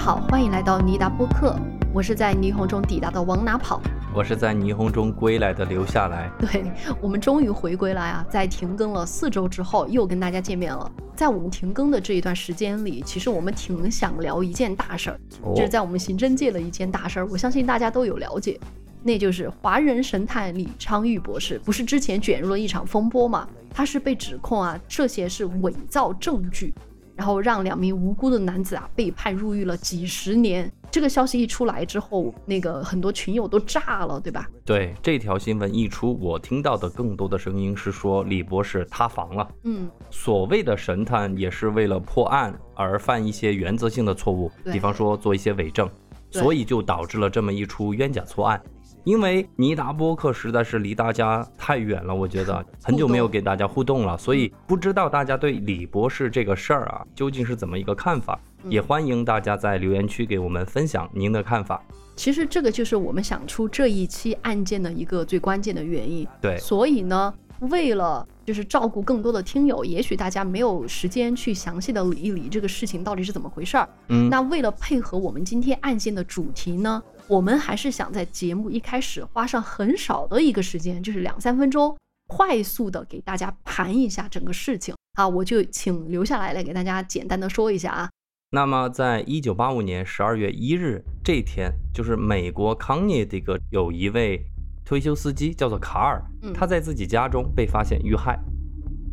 家好，欢迎来到尼达播客，我是在霓虹中抵达的往哪跑。我是在霓虹中归来的留下来。对我们终于回归了啊！在停更了四周之后，又跟大家见面了。在我们停更的这一段时间里，其实我们挺想聊一件大事儿，哦这是在我们刑侦界的一件大事儿，我相信大家都有了解，那就是华人神探李昌钰博士，不是之前卷入了一场风波嘛？他是被指控啊，涉嫌是伪造证据，然后让两名无辜的男子啊被判入狱了几十年。这个消息一出来之后，那个很多群友都炸了，对吧？对这条新闻一出，我听到的更多的声音是说李博士塌房了。嗯，所谓的神探也是为了破案而犯一些原则性的错误，比方说做一些伪证，所以就导致了这么一出冤假错案。因为尼达播客实在是离大家太远了，我觉得 很久没有给大家互动了，所以不知道大家对李博士这个事儿啊究竟是怎么一个看法，嗯也欢迎大家在留言区给我们分享您的看法。其实这个就是我们想出这一期案件的一个最关键的原因。对，所以呢，为了就是照顾更多的听友，也许大家没有时间去详细的理一理这个事情到底是怎么回事儿。嗯，那为了配合我们今天案件的主题呢，我们还是想在节目一开始花上很少的一个时间，就是两三分钟，快速的给大家盘一下整个事情。啊，我就请留下来来给大家简单的说一下啊。那么，在一九八五年十二月一日这天，就是美国康涅狄格有一位退休司机叫做卡尔嗯，他在自己家中被发现遇害。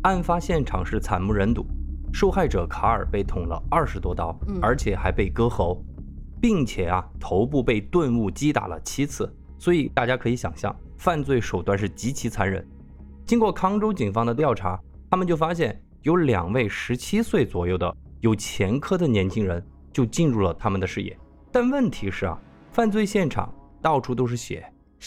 案发现场是惨不忍睹，受害者卡尔被捅了二十多刀嗯，而且还被割喉，并且啊头部被钝物击打了七次。所以大家可以想象，犯罪手段是极其残忍。经过康州警方的调查，他们就发现有两位十七岁左右的有前科的年轻人就进入了他们的视野。但问题是啊，犯罪现场到处都是血，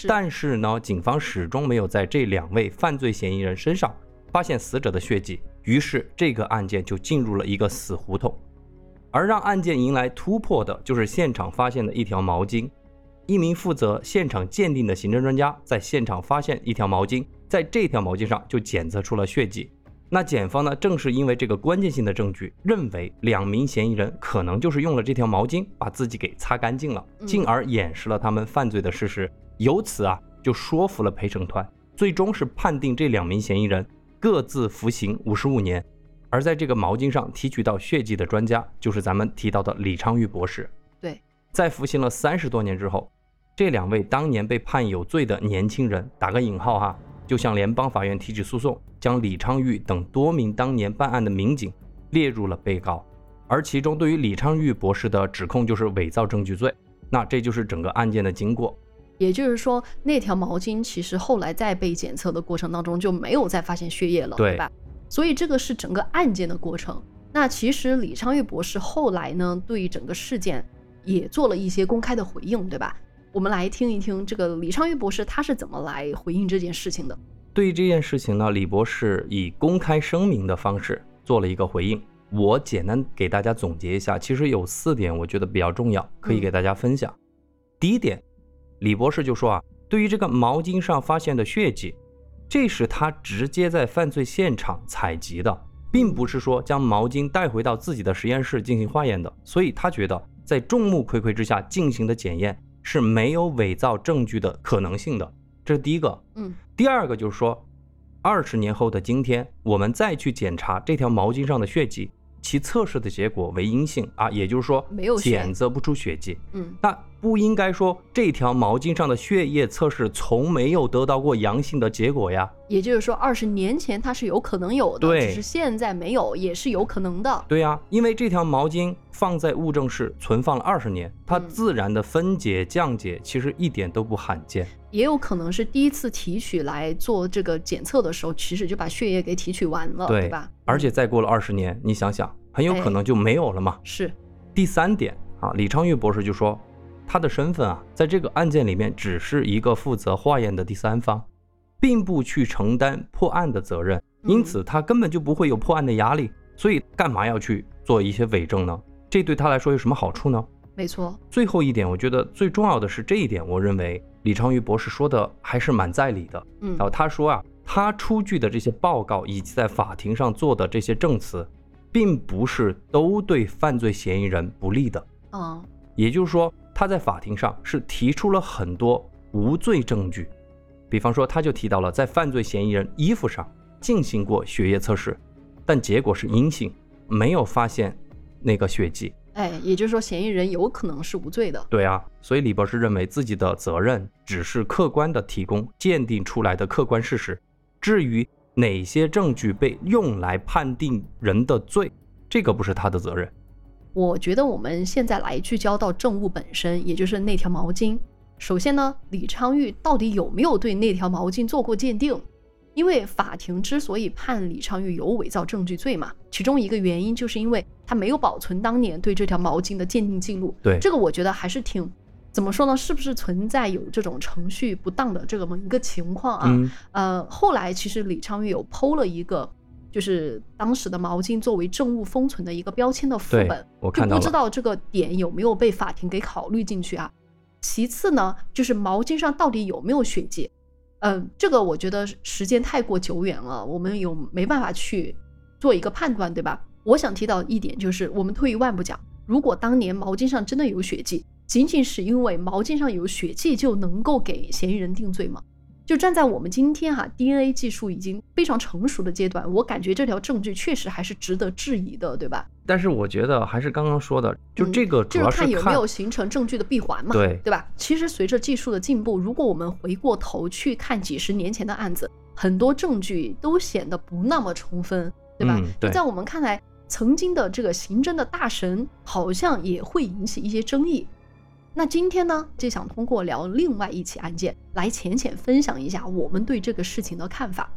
但是呢，警方始终没有在这两位犯罪嫌疑人身上发现死者的血迹，于是这个案件就进入了一个死胡同。而让案件迎来突破的，就是现场发现的一条毛巾。一名负责现场鉴定的刑侦专家在现场发现一条毛巾，在这条毛巾上就检测出了血迹。那检方呢，正是因为这个关键性的证据，认为两名嫌疑人可能就是用了这条毛巾把自己给擦干净了，嗯进而掩饰了他们犯罪的事实。由此啊，就说服了陪审团，最终是判定这两名嫌疑人各自服刑五十五年。而在这个毛巾上提取到血迹的专家，就是咱们提到的李昌钰博士。对，在服刑了三十多年之后，这两位当年被判有罪的年轻人，打个引号哈，就向联邦法院提起诉讼，将李昌钰等多名当年办案的民警列入了被告。而其中对于李昌钰博士的指控就是伪造证据罪。那这就是整个案件的经过。也就是说，那条毛巾其实后来在被检测的过程当中就没有再发现血液了，对吧？所以这个是整个案件的过程。那其实李昌钰博士后来呢，对于整个事件也做了一些公开的回应，对吧？我们来听一听这个李昌钰博士他是怎么来回应这件事情的。对于这件事情呢，李博士以公开声明的方式做了一个回应。我简单给大家总结一下，其实有四点我觉得比较重要，可以给大家分享。第一点，李博士就说啊，对于这个毛巾上发现的血迹，这是他直接在犯罪现场采集的，并不是说将毛巾带回到自己的实验室进行化验的。所以他觉得在众目睽睽之下进行的检验是没有伪造证据的可能性的，这是第一个。嗯，第二个就是说，二十年后的今天，我们再去检查这条毛巾上的血迹，其测试的结果为阴性啊，也就是说没有检测不出血迹。嗯，那不应该说这条毛巾上的血液测试从没有得到过阳性的结果呀？也就是说，二十年前它是有可能有的，对只是现在没有，也是有可能的。对呀、因为这条毛巾放在物证室存放了二十年，它嗯自然的分解降解其实一点都不罕见。也有可能是第一次提取来做这个检测的时候，其实就把血液给提取完了，对对吧？而且再过了二十年，你想想，很有可能就没有了嘛。是，第三点啊，李昌钰博士就说，他的身份啊，在这个案件里面只是一个负责化验的第三方，并不去承担破案的责任，嗯因此他根本就不会有破案的压力。所以干嘛要去做一些伪证呢？这对他来说有什么好处呢？没错。最后一点，我觉得最重要的是这一点，我认为李昌钰博士说的还是蛮在理的。嗯然后他说啊，他出具的这些报告以及在法庭上做的这些证词，并不是都对犯罪嫌疑人不利的。嗯也就是说，他在法庭上是提出了很多无罪证据，比方说，他就提到了在犯罪嫌疑人衣服上进行过血液测试，但结果是阴性，没有发现那个血迹。哎，也就是说，嫌疑人有可能是无罪的。对啊，所以李博士认为自己的责任只是客观的提供鉴定出来的客观事实，至于哪些证据被用来判定人的罪，这个不是他的责任。我觉得我们现在来聚焦到证物本身，也就是那条毛巾。首先呢，李昌钰到底有没有对那条毛巾做过鉴定？因为法庭之所以判李昌钰有伪造证据罪嘛，其中一个原因就是因为他没有保存当年对这条毛巾的鉴定记录。对这个我觉得还是挺，怎么说呢？是不是存在有这种程序不当的这么一个情况啊？嗯，呃，后来其实李昌钰有剖了一个，就是当时的毛巾作为证物封存的一个标签的副本，我看到。就不知道这个点有没有被法庭给考虑进去啊。其次呢，就是毛巾上到底有没有血迹，嗯、这个我觉得时间太过久远了，我们有没办法去做一个判断，对吧？我想提到一点就是，我们退一万步讲，如果当年毛巾上真的有血迹，仅仅是因为毛巾上有血迹就能够给嫌疑人定罪吗？就站在我们今天哈、DNA 技术已经非常成熟的阶段，我感觉这条证据确实还是值得质疑的，对吧？但是我觉得还是刚刚说的，就嗯这个主就是看有没有形成证据的闭环嘛，对对吧？其实随着技术的进步，如果我们回过头去看几十年前的案子，很多证据都显得不那么充分，对吧？嗯对就在我们看来，曾经的这个刑侦的大神好像也会引起一些争议。那今天呢，就想通过聊另外一起案件来浅浅分享一下我们对这个事情的看法。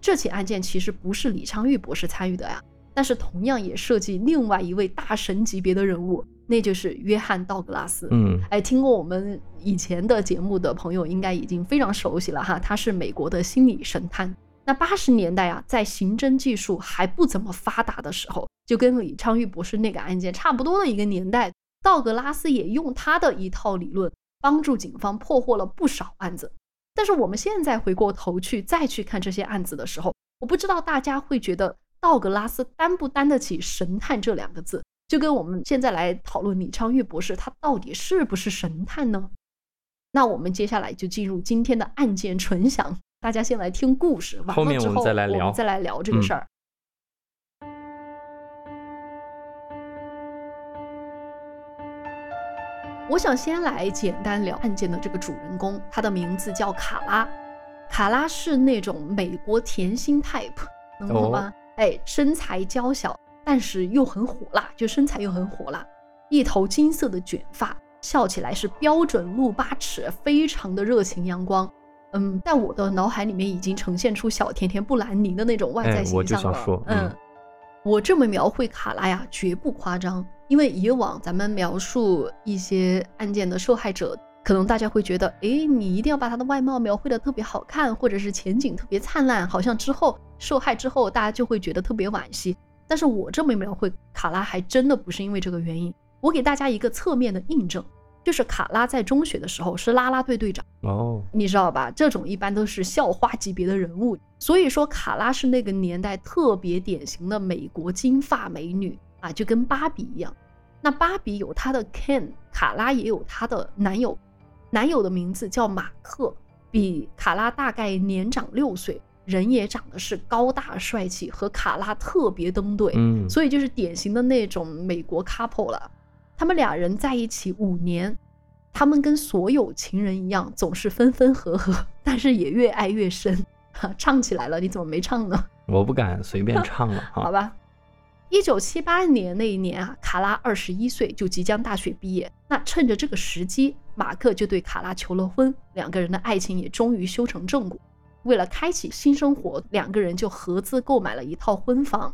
这起案件其实不是李昌钰博士参与的呀，但是同样也涉及另外一位大神级别的人物，那就是约翰·道格拉斯。嗯，哎，听过我们以前的节目的朋友应该已经非常熟悉了哈，他是美国的心理神探。那八十年代啊，在刑侦技术还不怎么发达的时候，就跟李昌钰博士那个案件差不多的一个年代，道格拉斯也用他的一套理论帮助警方破获了不少案子。但是我们现在回过头去再去看这些案子的时候，我不知道大家会觉得道格拉斯担不担得起神探这两个字，就跟我们现在来讨论李昌钰博士他到底是不是神探呢？那我们接下来就进入今天的案件纯享，大家先来听故事，完了之后再来聊再来聊这个嗯事儿。我想先来简单聊案件的这个主人公，他的名字叫卡拉。卡拉是那种美国甜心 type，能懂吗？哎，身材娇小，但是又很火辣，就身材又很火辣，一头金色的卷发，笑起来是标准露八尺，非常的热情阳光。嗯，在我的脑海里面已经呈现出小甜甜布兰妮的那种外在哎我就形象了。想说嗯嗯，我这么描绘卡拉呀，绝不夸张。因为以往咱们描述一些案件的受害者，可能大家会觉得，诶，你一定要把他的外貌描绘的特别好看，或者是前景特别灿烂，好像之后受害之后，大家就会觉得特别惋惜。但是我这么描绘卡拉，还真的不是因为这个原因。我给大家一个侧面的印证，就是卡拉在中学的时候是啦啦队队长。哦，你知道吧？这种一般都是校花级别的人物，所以说卡拉是那个年代特别典型的美国金发美女啊，就跟芭比一样。那芭比有她的 Ken，卡拉也有她的男友，男友的名字叫马克，比卡拉大概年长六岁，人也长得是高大帅气，和卡拉特别登对。嗯，所以就是典型的那种美国 couple 了。他们俩人在一起五年，他们跟所有情人一样，总是分分合合，但是也越爱越深。哈，唱起来了，你怎么没唱呢？我不敢随便唱了 哈。好吧。一九七八年那一年啊，卡拉二十一岁，就即将大学毕业。那趁着这个时机，马克就对卡拉求了婚，两个人的爱情也终于修成正果。为了开启新生活，两个人就合资购买了一套婚房。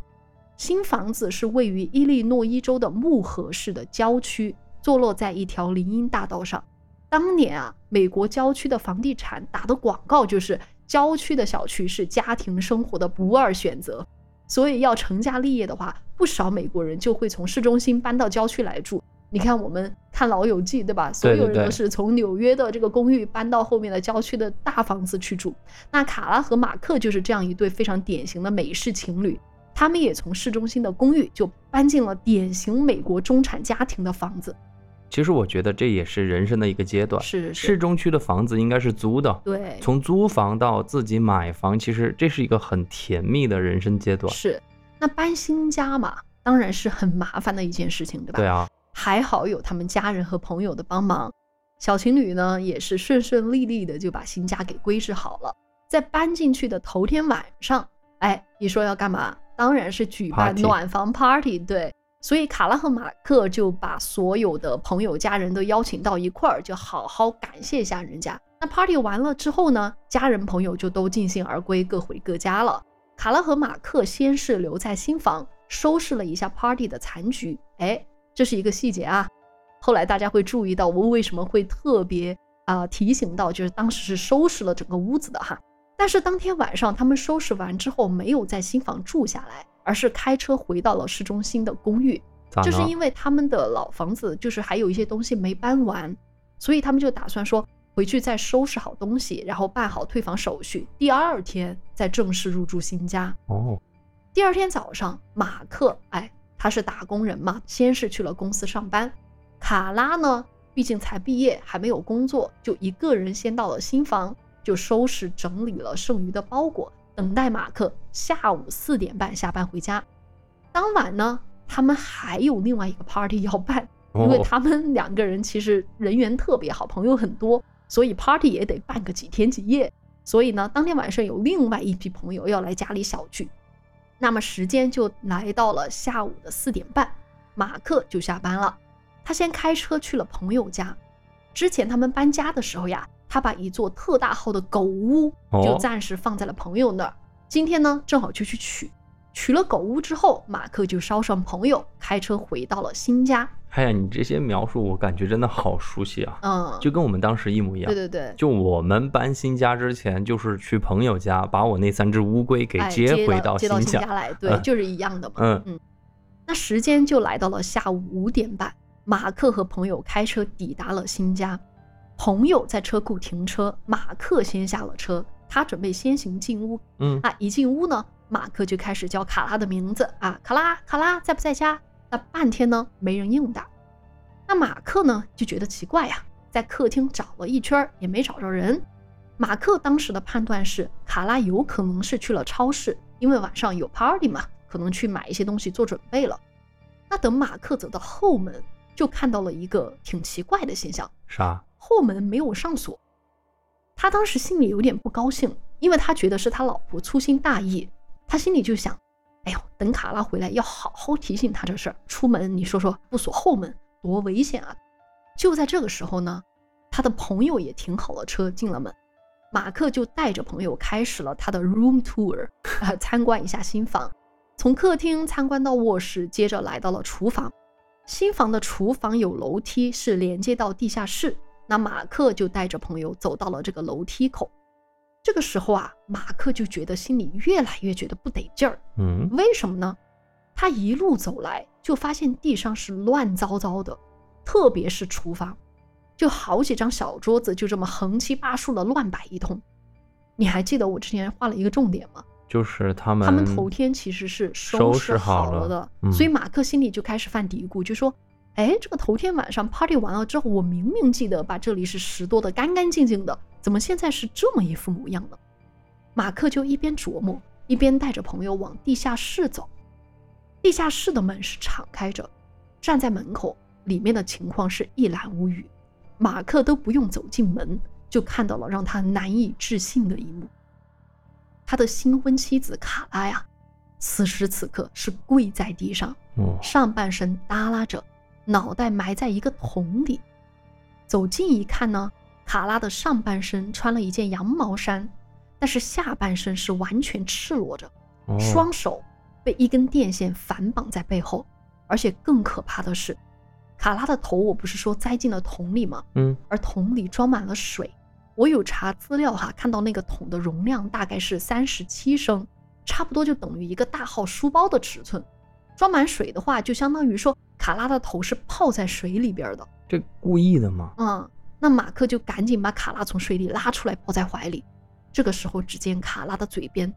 新房子是位于伊利诺伊州的木河市的郊区，坐落在一条林荫大道上。当年啊，美国郊区的房地产打的广告就是郊区的小区是家庭生活的不二选择。所以要成家立业的话，不少美国人就会从市中心搬到郊区来住。你看，我们看《老友记》，对吧？所有人都是从纽约的这个公寓搬到后面的郊区的大房子去住。那卡拉和马克就是这样一对非常典型的美式情侣，他们也从市中心的公寓就搬进了典型美国中产家庭的房子。其实我觉得这也是人生的一个阶段。是市中区的房子应该是租的，对，从租房到自己买房，其实这是一个很甜蜜的人生阶段。是。那搬新家嘛，当然是很麻烦的一件事情，对吧？对啊，还好有他们家人和朋友的帮忙，小情侣呢也是顺顺利利的就把新家给归置好了。在搬进去的头天晚上，哎，你说要干嘛？当然是举办暖房 party。对，所以卡拉和马克就把所有的朋友家人都邀请到一块儿，就好好感谢一下人家。那 party 完了之后呢，家人朋友就都尽兴而归，各回各家了。卡拉和马克先是留在新房，收拾了一下 party 的残局。哎，这是一个细节啊。后来大家会注意到，我为什么会特别啊提醒到，就是当时是收拾了整个屋子的哈。但是当天晚上他们收拾完之后，没有在新房住下来，而是开车回到了市中心的公寓。就是因为他们的老房子就是还有一些东西没搬完，所以他们就打算说。回去再收拾好东西，然后办好退房手续，第二天再正式入住新家。哦，第二天早上，马克，哎，他是打工人嘛，先是去了公司上班。卡拉呢，毕竟才毕业，还没有工作，就一个人先到了新房，就收拾整理了剩余的包裹，等待马克下午四点半下班回家。当晚呢，他们还有另外一个 party 要办，因为他们两个人其实人缘特别好，朋友很多。所以 party 也得办个几天几夜，所以呢，当天晚上有另外一批朋友要来家里小聚，那么时间就来到了下午的四点半，马克就下班了，他先开车去了朋友家。之前他们搬家的时候呀，他把一座特大号的狗屋就暂时放在了朋友那儿，今天呢正好就去取，取了狗屋之后，马克就捎上朋友开车回到了新家。哎呀，你这些描述我感觉真的好熟悉啊！嗯，就跟我们当时一模一样。对对对，就我们搬新家之前，就是去朋友家把我那三只乌龟给接回到新家来，对，就是一样的嘛。嗯嗯，那时间就来到了下午五点半，马克和朋友开车抵达了新家，朋友在车库停车，马克先下了车，他准备先行进屋。嗯，啊，一进屋呢，马克就开始叫卡拉的名字啊，卡拉，卡拉在不在家？那半天呢，没人应答。那马克呢就觉得奇怪呀，在客厅找了一圈也没找着人。马克当时的判断是，卡拉有可能是去了超市，因为晚上有 party 嘛，可能去买一些东西做准备了。那等马克走到后门，就看到了一个挺奇怪的现象，啥？后门没有上锁。他当时心里有点不高兴，因为他觉得是他老婆粗心大意。他心里就想。哎呦，等卡拉回来要好好提醒他这事儿。出门你说说不锁后门多危险啊！就在这个时候呢，他的朋友也停好了车进了门，马克就带着朋友开始了他的 room tour，啊，参观一下新房。从客厅参观到卧室，接着来到了厨房。新房的厨房有楼梯，是连接到地下室。那马克就带着朋友走到了这个楼梯口。这个时候啊，马克就觉得心里越来越觉得不得劲儿。嗯，为什么呢？他一路走来，就发现地上是乱糟糟的，特别是厨房，就好几张小桌子就这么横七八竖的乱摆一通。你还记得我之前画了一个重点吗？就是他们他们头天其实是收拾好了的，所以马克心里就开始犯嘀咕，就说：“哎，这个头天晚上 party 完了之后，我明明记得把这里是拾掇的干干净净的。”怎么现在是这么一副模样呢？马克就一边琢磨，一边带着朋友往地下室走。地下室的门是敞开着，站在门口，里面的情况是一览无余。马克都不用走进门，就看到了让他难以置信的一幕：他的新婚妻子卡拉呀，此时此刻是跪在地上，上半身耷拉着，脑袋埋在一个桶里。走近一看呢？卡拉的上半身穿了一件羊毛衫，但是下半身是完全赤裸着，双手被一根电线反绑在背后，而且更可怕的是，卡拉的头我不是说栽进了桶里吗？嗯，而桶里装满了水，我有查资料哈，看到那个桶的容量大概是三十七升，差不多就等于一个大号书包的尺寸，装满水的话，就相当于说卡拉的头是泡在水里边的，这故意的吗？嗯。那马克就赶紧把卡拉从水里拉出来，抱在怀里。这个时候，只见卡拉的嘴边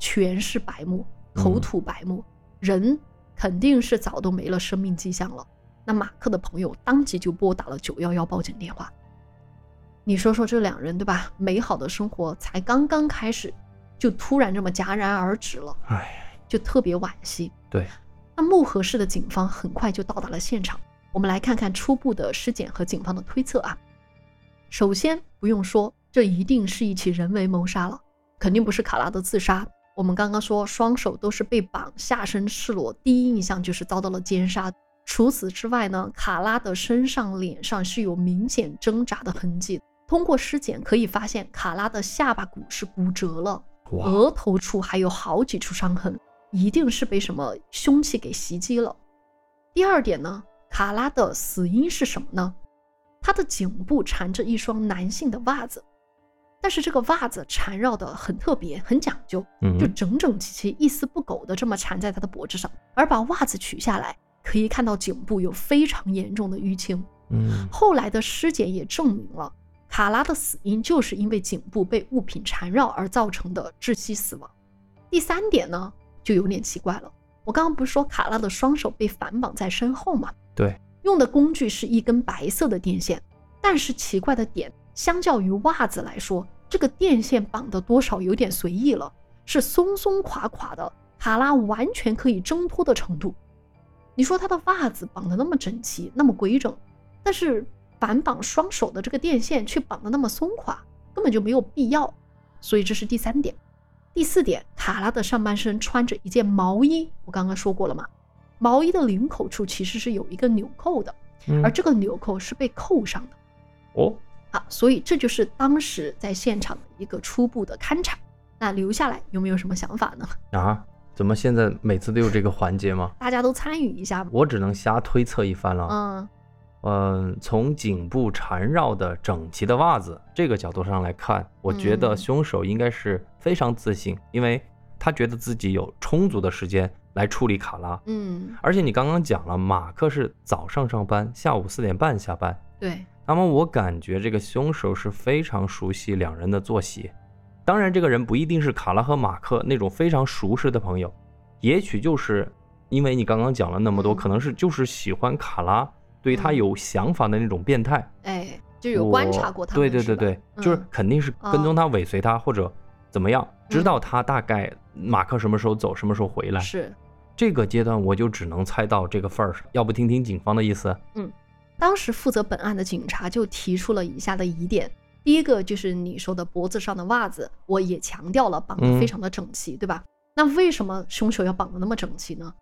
全是白沫，口吐白沫，人肯定是早都没了生命迹象了。那马克的朋友当即就拨打了九幺幺报警电话。你说说这两人对吧？美好的生活才刚刚开始，就突然这么戛然而止了，哎，就特别惋惜。对，那木河市的警方很快就到达了现场。我们来看看初步的尸检和警方的推测啊。首先不用说，这一定是一起人为谋杀了，肯定不是卡拉的自杀。我们刚刚说双手都是被绑，下身赤裸，第一印象就是遭到了奸杀。除此之外呢，卡拉的身上、脸上是有明显挣扎的痕迹。通过尸检可以发现，卡拉的下巴骨是骨折了，额头处还有好几处伤痕，一定是被什么凶器给袭击了。第二点呢，卡拉的死因是什么呢？他的颈部缠着一双男性的袜子，但是这个袜子缠绕的很特别，很讲究，嗯就整整齐齐、一丝不苟的这么缠在他的脖子上。而把袜子取下来，可以看到颈部有非常严重的淤青。嗯，后来的尸检也证明了，卡拉的死因就是因为颈部被物品缠绕而造成的窒息死亡。第三点呢，就有点奇怪了。我刚刚不是说卡拉的双手被反绑在身后吗？对，用的工具是一根白色的电线，但是奇怪的点，相较于袜子来说，这个电线绑的多少有点随意了，是松松垮垮的，卡拉完全可以挣脱的程度。你说他的袜子绑得那么整齐，那么规整，但是反绑双手的这个电线却绑得那么松垮，根本就没有必要。所以这是第三点。第四点，卡拉的上半身穿着一件毛衣，我刚刚说过了嘛，毛衣的领口处其实是有一个纽扣的，嗯而这个纽扣是被扣上的哦，啊，所以这就是当时在现场的一个初步的勘察。那留下来有没有什么想法呢？啊，怎么现在每次都有这个环节吗？大家都参与一下吧。我只能瞎推测一番了。嗯嗯，从颈部缠绕的整齐的袜子这个角度上来看，我觉得嗯凶手应该是非常自信，因为他觉得自己有充足的时间来处理卡拉。嗯，而且你刚刚讲了，马克是早上上班，下午四点半下班。对，那么我感觉这个凶手是非常熟悉两人的作息。当然，这个人不一定是卡拉和马克那种非常熟识的朋友，也许就是因为你刚刚讲了那么多，嗯可能是就是喜欢卡拉，对他嗯有想法的那种变态。哎，就有观察过他。对对对对，就是嗯肯定是跟踪他、尾随他或者怎么样，知道他大概马克什么时候走，什么时候回来。是。这个阶段我就只能猜到这个份儿上，要不听听警方的意思？嗯当时负责本案的警察就提出了以下的疑点：第一个就是你说的脖子上的袜子，我也强调了绑得非常的整齐，对吧？那为什么凶手要绑得那么整齐呢？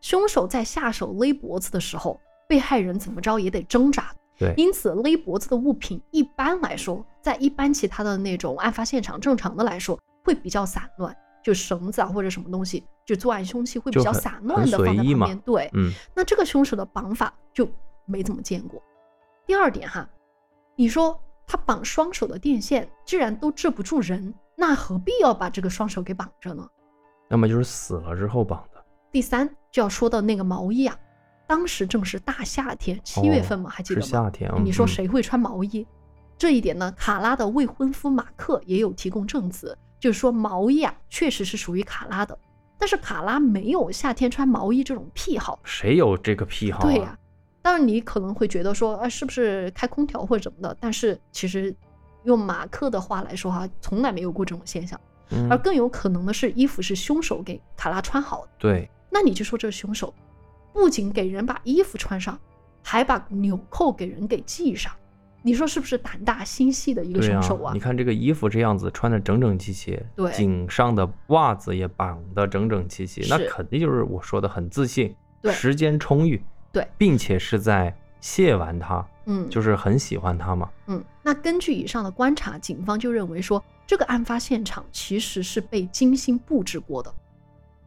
凶手在下手勒脖子的时候，被害人怎么着也得挣扎，对，因此勒脖子的物品一般来说，在一般其他的那种案发现场正常的来说会比较散乱，就绳子啊或者什么东西，就作案凶器会比较散乱的放在旁边，对，嗯，那这个凶手的绑法就没怎么见过。第二点哈，你说他绑双手的电线既然都制不住人，那何必要把这个双手给绑着呢？那么就是死了之后绑的。第三就要说到那个毛衣啊，当时正是大夏天，七月份嘛，还记得吗？是夏天，嗯你说嗯谁会穿毛衣？这一点呢，卡拉的未婚夫马克也有提供证词，就是说毛衣啊确实是属于卡拉的，但是卡拉没有夏天穿毛衣这种癖好。谁有这个癖好、啊？对呀、当然你可能会觉得说，啊，是不是开空调或者什么的？但是其实用马克的话来说哈、从来没有过这种现象。嗯而更有可能的是，衣服是凶手给卡拉穿好的。对，那你就说这是凶手不仅给人把衣服穿上，还把纽扣给人给系上，你说是不是胆大心细的一个对凶手啊？你看这个衣服这样子穿的整整齐齐，对。颈上的袜子也绑得整整齐齐，那肯定就是我说的很自信，对。时间充裕，对。并且是在亵玩他，嗯，就是很喜欢他嘛。嗯，那根据以上的观察，警方就认为说，这个案发现场其实是被精心布置过的，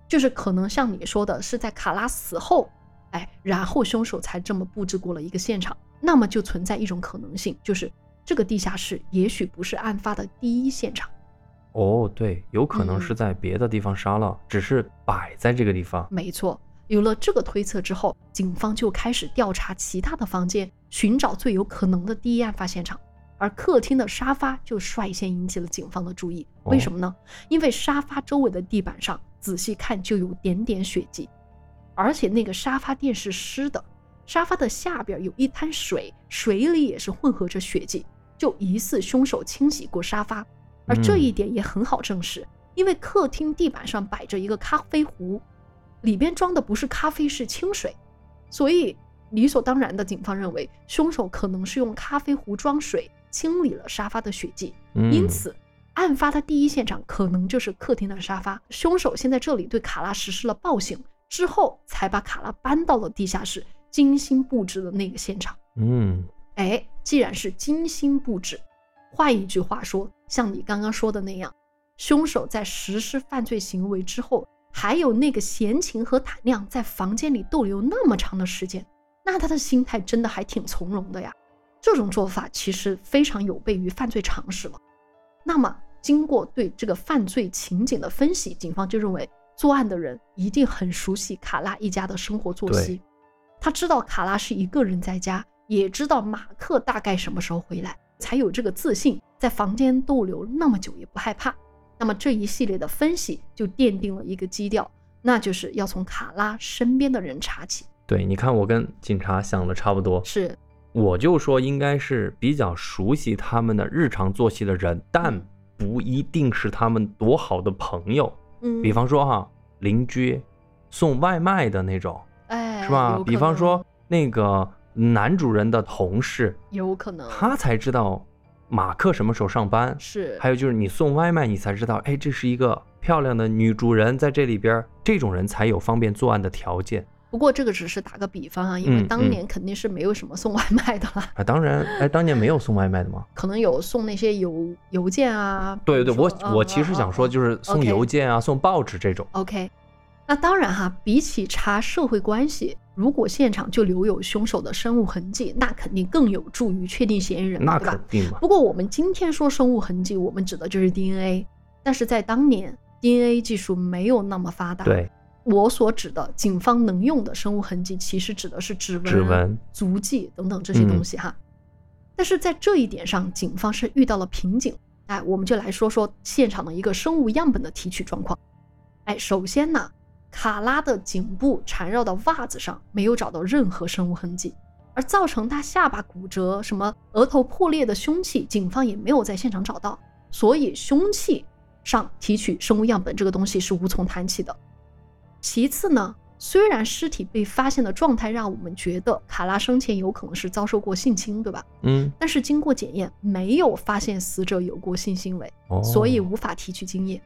就是可能像你说的，是在卡拉死后，哎，然后凶手才这么布置过了一个现场。那么就存在一种可能性，就是这个地下室也许不是案发的第一现场。哦，对，有可能嗯是在别的地方杀了，只是摆在这个地方。没错，有了这个推测之后，警方就开始调查其他的房间，寻找最有可能的第一案发现场。而客厅的沙发就率先引起了警方的注意。为什么呢？因为沙发周围的地板上仔细看就有点点血迹，而且那个沙发垫是湿的，沙发的下边有一滩水，水里也是混合着血迹，就疑似凶手清洗过沙发。而这一点也很好证实，因为客厅地板上摆着一个咖啡壶，里边装的不是咖啡，是清水，所以理所当然的，警方认为凶手可能是用咖啡壶装水清理了沙发的血迹。嗯因此，案发的第一现场可能就是客厅的沙发。凶手先在这里对卡拉实施了暴行，之后才把卡拉搬到了地下室，精心布置的那个现场。嗯哎，既然是精心布置，换一句话说，像你刚刚说的那样，凶手在实施犯罪行为之后，还有那个闲情和胆量在房间里逗留那么长的时间，那他的心态真的还挺从容的呀。这种做法其实非常有悖于犯罪常识了。那么，经过对这个犯罪情景的分析，警方就认为作案的人一定很熟悉卡拉一家的生活作息，他知道卡拉是一个人在家，也知道马克大概什么时候回来，才有这个自信在房间逗留那么久也不害怕。那么这一系列的分析就奠定了一个基调，那就是要从卡拉身边的人查起。对，你看我跟警察想的差不多，是，我就说应该是比较熟悉他们的日常作息的人，但不一定是他们多好的朋友。嗯，比方说哈，邻居送外卖的那种，哎，是吧？比方说那个男主人的同事，有可能。他才知道马克什么时候上班。是，还有就是你送外卖，你才知道，哎，这是一个漂亮的女主人在这里边，这种人才有方便作案的条件不过这个只是打个比方啊，因为当年肯定是没有什么送外卖的啦，啊。当然，哎，当年没有送外卖的吗？可能有送那些邮邮件啊。对对，我比如说我其实想说，就是送邮件啊，送报纸这种。OK，那当然哈，比起查社会关系，如果现场就留有凶手的生物痕迹，那肯定更有助于确定嫌疑人，那肯？定嘛。不过我们今天说生物痕迹，我们指的就是 DNA，但是在当年 DNA 技术没有那么发达。对，我所指的警方能用的生物痕迹，其实指的是指纹、指纹足迹等等这些东西哈。但是在这一点上，警方是遇到了瓶颈。哎，我们就来说说现场的一个生物样本的提取状况。哎，首先呢，卡拉的颈部缠绕的袜子上没有找到任何生物痕迹，而造成他下巴骨折、什么额头破裂的凶器，警方也没有在现场找到，所以凶器上提取生物样本这个东西是无从谈起的。其次呢，虽然尸体被发现的状态让我们觉得卡拉生前有可能是遭受过性侵，对吧？嗯，但是经过检验，没有发现死者有过性行为，哦，所以无法提取精液。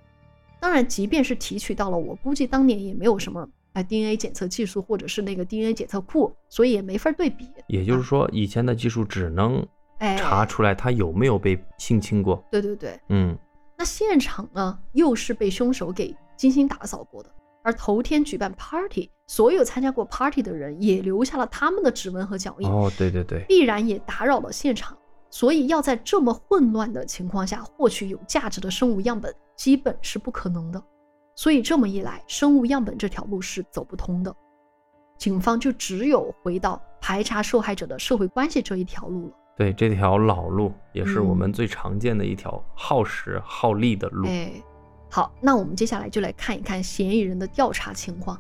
当然，即便是提取到了，我估计当年也没有什么哎 DNA 检测技术或者是那个 DNA 检测库，所以也没法对比。也就是说，以前的技术只能哎，查出来他有没有被性侵过。对对对，嗯，那现场呢，又是被凶手给精心打扫过的，而头天举办 party，所有参加过 party 的人也留下了他们的指纹和脚印，哦，对对对，必然也打扰了现场，所以要在这么混乱的情况下获取有价值的生物样本，基本是不可能的。所以这么一来，生物样本这条路是走不通的，警方就只有回到排查受害者的社会关系这一条路了。对这条老路也是我们嗯最常见的一条耗时耗力的路。哎，好，那我们接下来就来看一看嫌疑人的调查情况。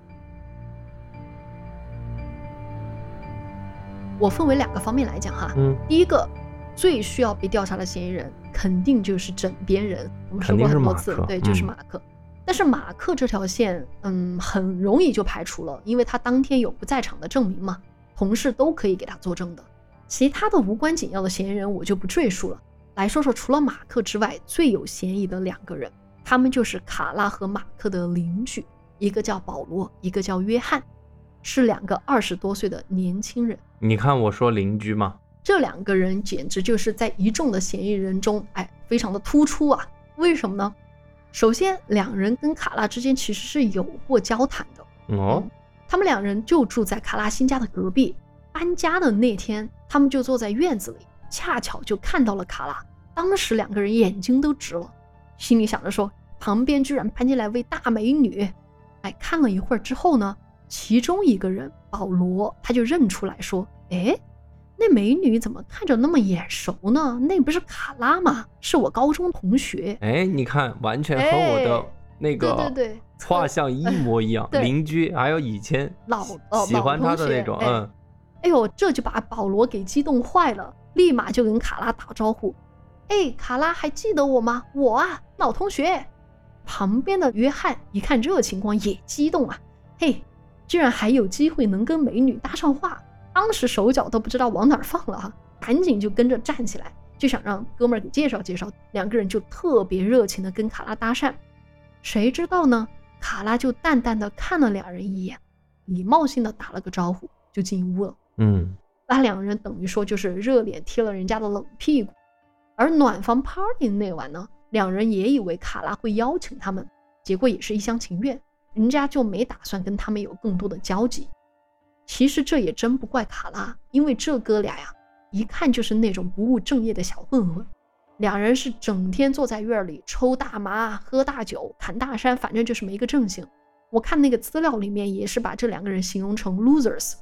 我分为两个方面来讲哈，嗯，第一个最需要被调查的嫌疑人，肯定就是枕边人。我们说过很多次，对，就是嗯马克。但是马克这条线，嗯，很容易就排除了，因为他当天有不在场的证明嘛，同事都可以给他作证的。其他的无关紧要的嫌疑人我就不赘述了。来说说除了马克之外最有嫌疑的两个人，他们就是卡拉和马克的邻居，一个叫保罗，一个叫约翰，是两个二十多岁的年轻人。你看我说邻居吗，这两个人简直就是在一众的嫌疑人中，哎，非常的突出啊！为什么呢？首先，两人跟卡拉之间其实是有过交谈的。哦，他们两人就住在卡拉新家的隔壁。搬家的那天，他们就坐在院子里，恰巧就看到了卡拉。当时两个人眼睛都直了，心里想着说，旁边居然搬进来位大美女。哎，看了一会儿之后呢，其中一个人保罗他就认出来说，哎，那美女怎么看着那么眼熟呢？那不是卡拉吗？是我高中同学。哎，你看，完全和我的哎那个对对对画像一模一样。对邻居还有以前老哦喜欢他的那种，嗯，哎呦，这就把保罗给激动坏了，立马就跟卡拉打招呼：“哎，卡拉还记得我吗？我啊，老同学。”旁边的约翰一看这情况也激动啊，嘿，居然还有机会能跟美女搭上话，当时手脚都不知道往哪儿放了哈，赶紧就跟着站起来，就想让哥们儿给介绍介绍。两个人就特别热情的跟卡拉搭讪，谁知道呢？卡拉就淡淡的看了两人一眼，礼貌性的打了个招呼，就进屋了。嗯，那两人等于说就是热脸贴了人家的冷屁股，而暖房 party 那晚呢？两人也以为卡拉会邀请他们，结果也是一厢情愿，人家就没打算跟他们有更多的交集。其实这也真不怪卡拉，因为这哥俩呀，一看就是那种不务正业的小混混。两人是整天坐在院里抽大麻、喝大酒、砍大山，反正就是没个正形。我看那个资料里面也是把这两个人形容成 losers。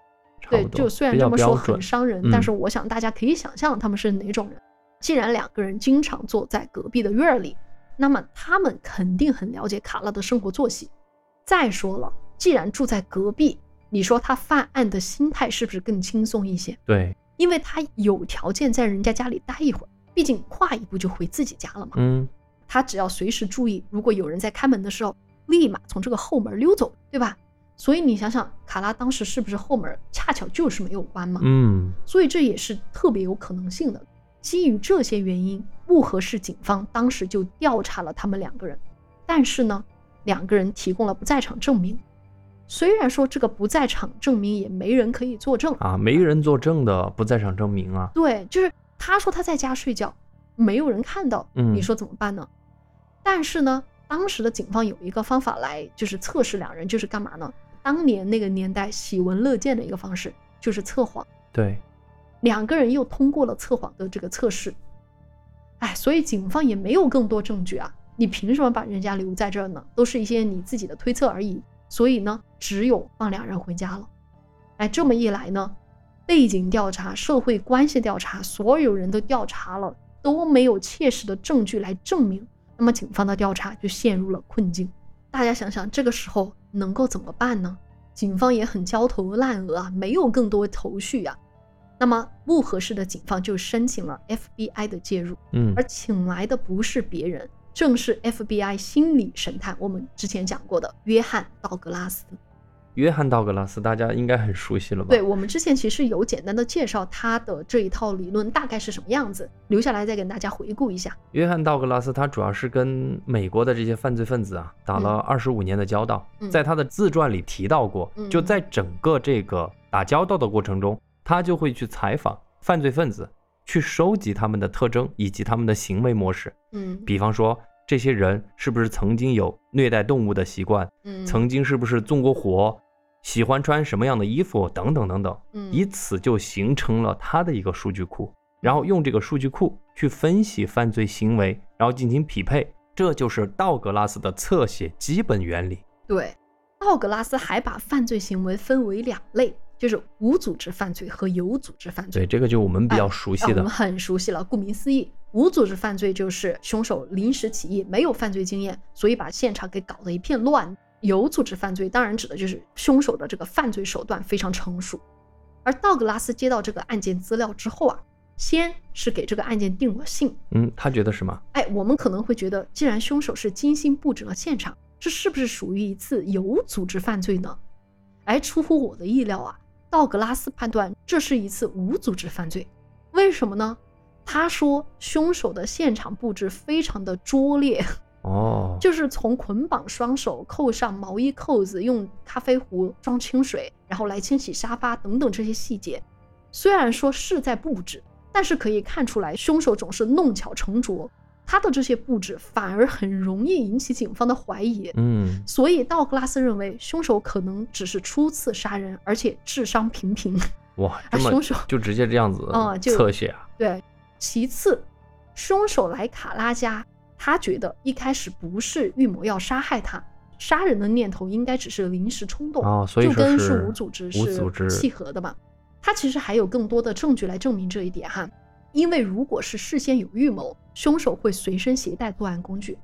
对，就虽然这么说很伤人，但是我想大家可以想象他们是哪种人。既然两个人经常坐在隔壁的院里，那么他们肯定很了解卡拉的生活作息。再说了，既然住在隔壁，你说他犯案的心态是不是更轻松一些？对，因为他有条件在人家家里待一会儿，毕竟跨一步就回自己家了嘛。嗯，他只要随时注意，如果有人在开门的时候，立马从这个后门溜走，对吧？所以你想想，卡拉当时是不是后门恰巧就是没有关嘛？嗯，所以这也是特别有可能性的。基于这些原因，木河市警方当时就调查了他们两个人，但是呢，两个人提供了不在场证明。虽然说这个不在场证明也没人可以作证啊，没人作证的不在场证明啊。对，就是他说他在家睡觉，没有人看到，嗯，你说怎么办呢？但是呢，当时的警方有一个方法来就是测试两人，就是干嘛呢？当年那个年代喜闻乐见的一个方式就是测谎。对。两个人又通过了测谎的这个测试，哎，所以警方也没有更多证据啊，你凭什么把人家留在这儿呢？都是一些你自己的推测而已。所以呢，只有放两人回家了。哎，这么一来呢，背景调查、社会关系调查，所有人都调查了，都没有切实的证据来证明，那么警方的调查就陷入了困境。大家想想，这个时候能够怎么办呢？警方也很焦头烂额啊，没有更多头绪呀。那么木河市的警方就申请了 FBI 的介入，嗯，而请来的不是别人，正是 FBI 心理神探，我们之前讲过的约翰道格拉斯。约翰道格拉斯大家应该很熟悉了吧？对，我们之前其实有简单的介绍他的这一套理论大概是什么样子，留下来再跟大家回顾一下。约翰道格拉斯他主要是跟美国的这些犯罪分子啊打了二十五年的交道，在他的自传里提到过，就在整个这个打交道的过程中。他就会去采访犯罪分子，去收集他们的特征以及他们的行为模式。嗯，比方说这些人是不是曾经有虐待动物的习惯？嗯，曾经是不是纵过火？喜欢穿什么样的衣服？等等等等。嗯，以此就形成了他的一个数据库，然后用这个数据库去分析犯罪行为，然后进行匹配。这就是道格拉斯的侧写基本原理。对，道格拉斯还把犯罪行为分为两类。就是无组织犯罪和有组织犯罪，对这个就我们比较熟悉的，我们很熟悉了。顾名思义，无组织犯罪就是凶手临时起意，没有犯罪经验，所以把现场给搞得一片乱。有组织犯罪当然指的就是凶手的这个犯罪手段非常成熟。而道格拉斯接到这个案件资料之后啊，先是给这个案件定了性。嗯，他觉得什么？哎，我们可能会觉得，既然凶手是精心布置了现场，这是不是属于一次有组织犯罪呢？哎，出乎我的意料啊！道格拉斯判断这是一次无组织犯罪，为什么呢？他说凶手的现场布置非常的拙劣，哦，就是从捆绑双手、扣上毛衣扣子、用咖啡壶装清水，然后来清洗沙发等等这些细节，虽然说是在布置，但是可以看出来凶手总是弄巧成拙。他的这些布置反而很容易引起警方的怀疑，嗯，所以道格拉斯认为凶手可能只是初次杀人，而且智商平平。哇，凶手就直接这样子啊，侧写啊？对。其次，凶手来卡拉家，他觉得一开始不是预谋要杀害他，杀人的念头应该只是临时冲动啊，所以就跟是无组织是契合的嘛。他其实还有更多的证据来证明这一点哈。因为如果是事先有预谋，凶手会随身携带作案工具，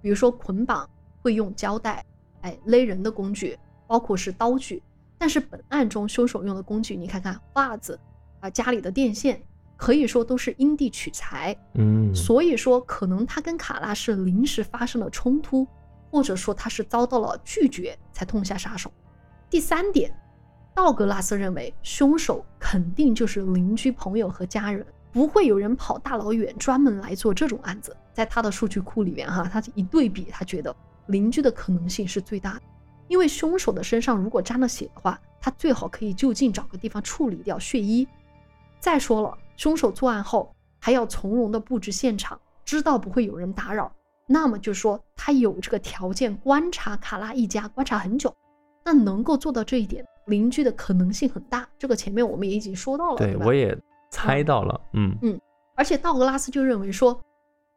比如说捆绑会用胶带，哎勒人的工具，包括是刀具，但是本案中凶手用的工具，你看看袜子啊，家里的电线，可以说都是因地取材。嗯，所以说可能他跟卡拉是临时发生了冲突，或者说他是遭到了拒绝才痛下杀手。第三点，道格拉斯认为凶手肯定就是邻居、朋友和家人，不会有人跑大老远专门来做这种案子。在他的数据库里面，哈，他一对比，他觉得邻居的可能性是最大的。因为凶手的身上如果沾了血的话，他最好可以就近找个地方处理掉血衣。再说了，凶手作案后还要从容的布置现场，知道不会有人打扰，那么就说他有这个条件观察卡拉一家，观察很久。那能够做到这一点，邻居的可能性很大。这个前面我们也已经说到了，对？我也猜到了，嗯嗯而且道格拉斯就认为说，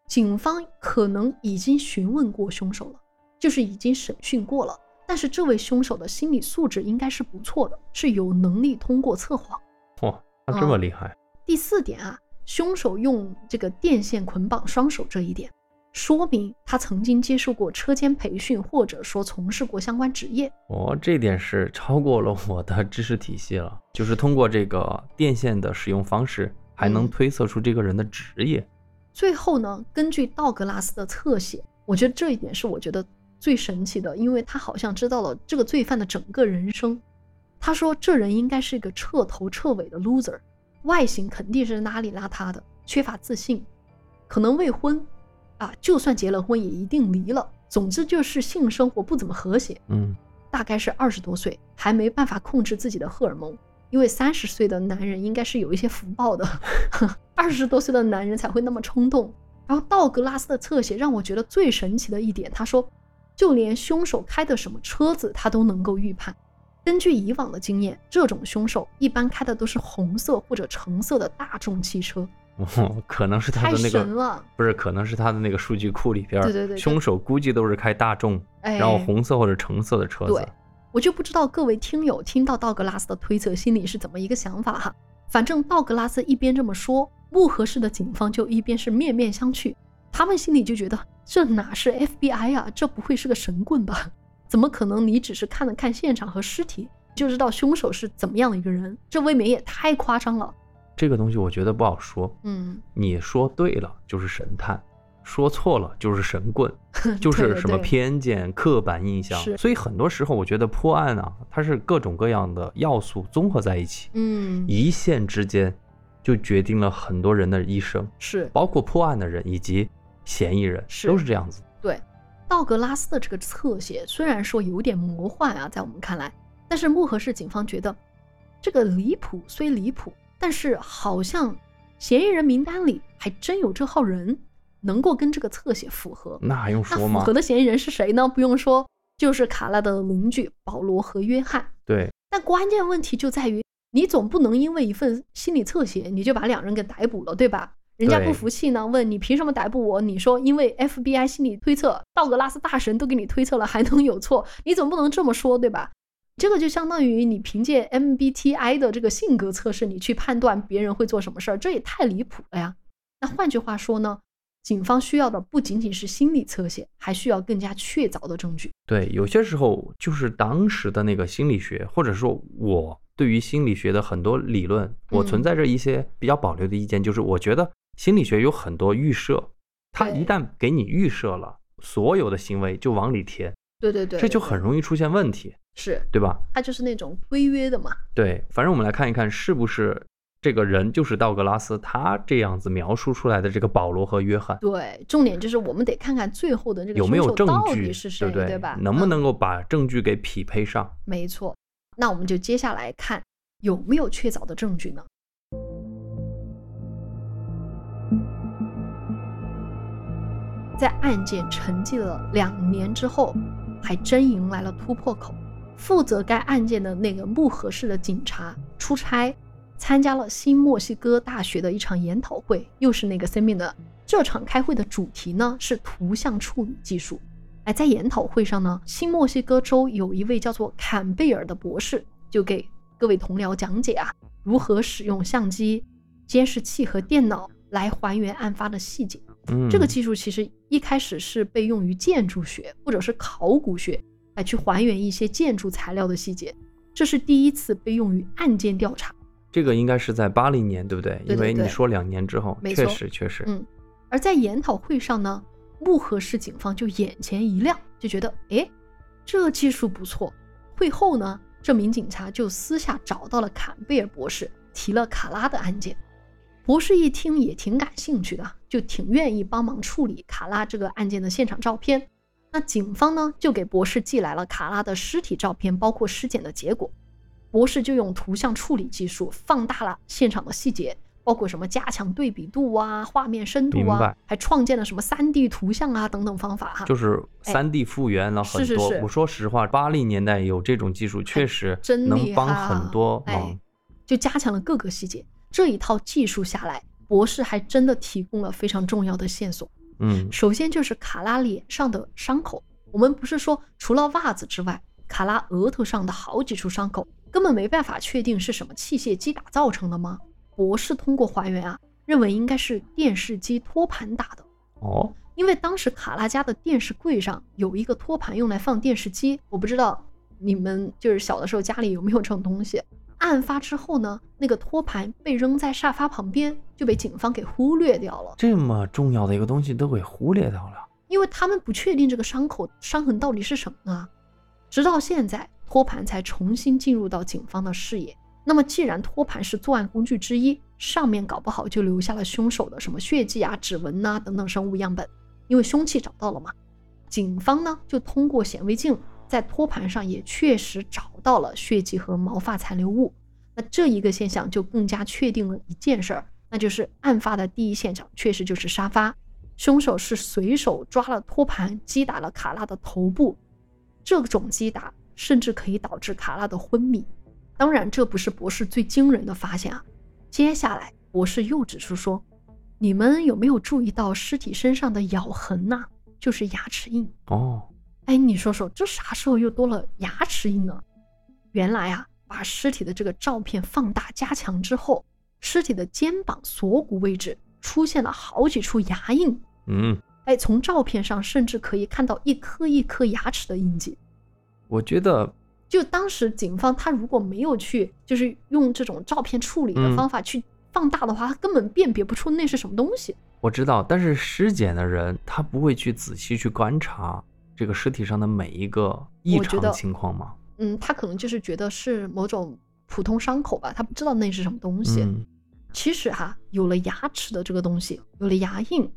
警方可能已经询问过凶手了，就是已经审讯过了。但是这位凶手的心理素质应该是不错的，是有能力通过测谎。哇，他这么厉害，第四点啊，凶手用这个电线捆绑双手这一点，说明他曾经接受过车间培训，或者说从事过相关职业。哦，这点是超过了我的知识体系了，就是通过这个电线的使用方式，还能嗯推测出这个人的职业。最后呢，根据道格拉斯的侧写，我觉得这一点是我觉得最神奇的，因为他好像知道了这个罪犯的整个人生。他说，这人应该是一个彻头彻尾的 loser，外形肯定是邋里邋遢的，缺乏自信，可能未婚，啊，就算结了婚也一定离了。总之就是性生活不怎么和谐，嗯，大概是二十多岁，还没办法控制自己的荷尔蒙。因为三十岁的男人应该是有一些福报的，二十多岁的男人才会那么冲动。然后道格拉斯的侧写让我觉得最神奇的一点，他说，就连凶手开的什么车子他都能够预判。根据以往的经验，这种凶手一般开的都是红色或者橙色的大众汽车，哦，可能是他的那个，不是，可能是他的那个数据库里边儿，对对对对凶手估计都是开大众，哎，然后红色或者橙色的车子对。我就不知道各位听友听到道格拉斯的推测心里是怎么一个想法哈。反正道格拉斯一边这么说，穆合市的警方就一边是面面相觑，他们心里就觉得这哪是 FBI 啊，这不会是个神棍吧？怎么可能？你只是看了看现场和尸体就知道凶手是怎么样的一个人？这未免也太夸张了。这个东西我觉得不好说。嗯，你说对了就是神探，说错了就是神棍，就是什么偏见、刻板印象。是。所以很多时候我觉得破案啊，它是各种各样的要素综合在一起，嗯，一线之间就决定了很多人的一生，是。包括破案的人以及嫌疑人是。都是这样子。对，道格拉斯的这个侧写虽然说有点魔幻啊，在我们看来，但是漠河市警方觉得这个离谱虽离谱，但是好像嫌疑人名单里还真有这号人能够跟这个侧写符合。那还用说吗合？的嫌疑人是谁呢？不用说，就是卡拉的邻居保罗和约翰。对，但关键问题就在于，你总不能因为一份心理侧写，你就把两人给逮捕了，对吧？人家不服气呢，问你凭什么逮捕我？你说因为 FBI 心理推测，道格拉斯大神都给你推测了，还能有错？你总不能这么说，对吧？这个就相当于你凭借 MBTI 的这个性格测试，你去判断别人会做什么事儿，这也太离谱了呀。那换句话说呢，警方需要的不仅仅是心理侧写，还需要更加确凿的证据。对，有些时候就是当时的那个心理学，或者说我对于心理学的很多理论，我存嗯在着一些比较保留的意见，就是我觉得心理学有很多预设，它一旦给你预设了，所有的行为就往里填，对对对，这就很容易出现问题，是对吧？他就是那种规约的嘛。对，反正我们来看一看，是不是这个人就是道格拉斯他这样子描述出来的这个保罗和约翰。对，重点就是我们得看看最后的这个有没有证凶手到据，底是谁，对？吧？能不嗯能够把证据给匹配上？没错，那我们就接下来看有没有确凿的证据呢？在案件沉寂了两年之后，还真迎来了突破口。负责该案件的那个木合市的警察出差，参加了新墨西哥大学的一场研讨会，又是那个 seminar。这场开会的主题呢是图像处理技术。哎，在研讨会上呢，新墨西哥州有一位叫做坎贝尔的博士，就给各位同僚讲解啊，如何使用相机、监视器和电脑来还原案发的细节。嗯，这个技术其实一开始是被用于建筑学或者是考古学来去还原一些建筑材料的细节，这是第一次被用于案件调查。这个应该是在八零年，对不对？因为你说两年之后，确没错实确实，嗯，而在研讨会上呢，木河市警方就眼前一亮，就觉得，诶，这技术不错。会后呢，这名警察就私下找到了坎贝尔博士，提了卡拉的案件。博士一听也挺感兴趣的，就挺愿意帮忙处理卡拉这个案件的现场照片。那警方呢，就给博士寄来了卡拉的尸体照片，包括尸检的结果。博士就用图像处理技术放大了现场的细节，包括什么加强对比度啊、画面深度啊，还创建了什么三 D 图像啊等等方法哈。就是三 D 复原了很多。是是是我说实话，八零年代有这种技术，确实真能帮很多忙。哎就加强了各个细节。这一套技术下来，博士还真的提供了非常重要的线索。嗯，首先就是卡拉脸上的伤口，我们不是说除了袜子之外，卡拉额头上的好几处伤口根本没办法确定是什么器械击打造成的吗？博士通过还原啊，认为应该是电视机托盘打的。哦，因为当时卡拉家的电视柜上有一个托盘用来放电视机，我不知道你们就是小的时候家里有没有这种东西。案发之后呢，那个托盘被扔在沙发旁边，就被警方给忽略掉了，这么重要的一个东西都给忽略掉了。因为他们不确定这个伤口伤痕到底是什么啊。直到现在，托盘才重新进入到警方的视野。那么，既然托盘是作案工具之一，上面搞不好就留下了凶手的什么血迹啊、指纹呐、等等生物样本，因为凶器找到了嘛。警方呢就通过显微镜在托盘上也确实找到了血迹和毛发残留物。那这一个现象就更加确定了一件事儿，那就是案发的第一现场确实就是沙发，凶手是随手抓了托盘击打了卡拉的头部，这种击打甚至可以导致卡拉的昏迷。当然，这不是博士最惊人的发现啊。接下来，博士又指出说，你们有没有注意到尸体身上的咬痕呐、就是牙齿印。哦，哎，你说说，这啥时候又多了牙齿印呢？原来啊，把尸体的这个照片放大加强之后，尸体的肩膀锁骨位置出现了好几处牙印。嗯，哎，从照片上甚至可以看到一颗一颗牙齿的印记。我觉得就当时警方他如果没有去，就是用这种照片处理的嗯方法去放大的话，他根本辨别不出那是什么东西。我知道，但是尸检的人他不会去仔细去观察这个尸体上的每一个异常情况吗？嗯，他可能就是觉得是某种普通伤口吧，他不知道那是什么东西。嗯，其实哈，有了牙齿的这个东西，有了牙印，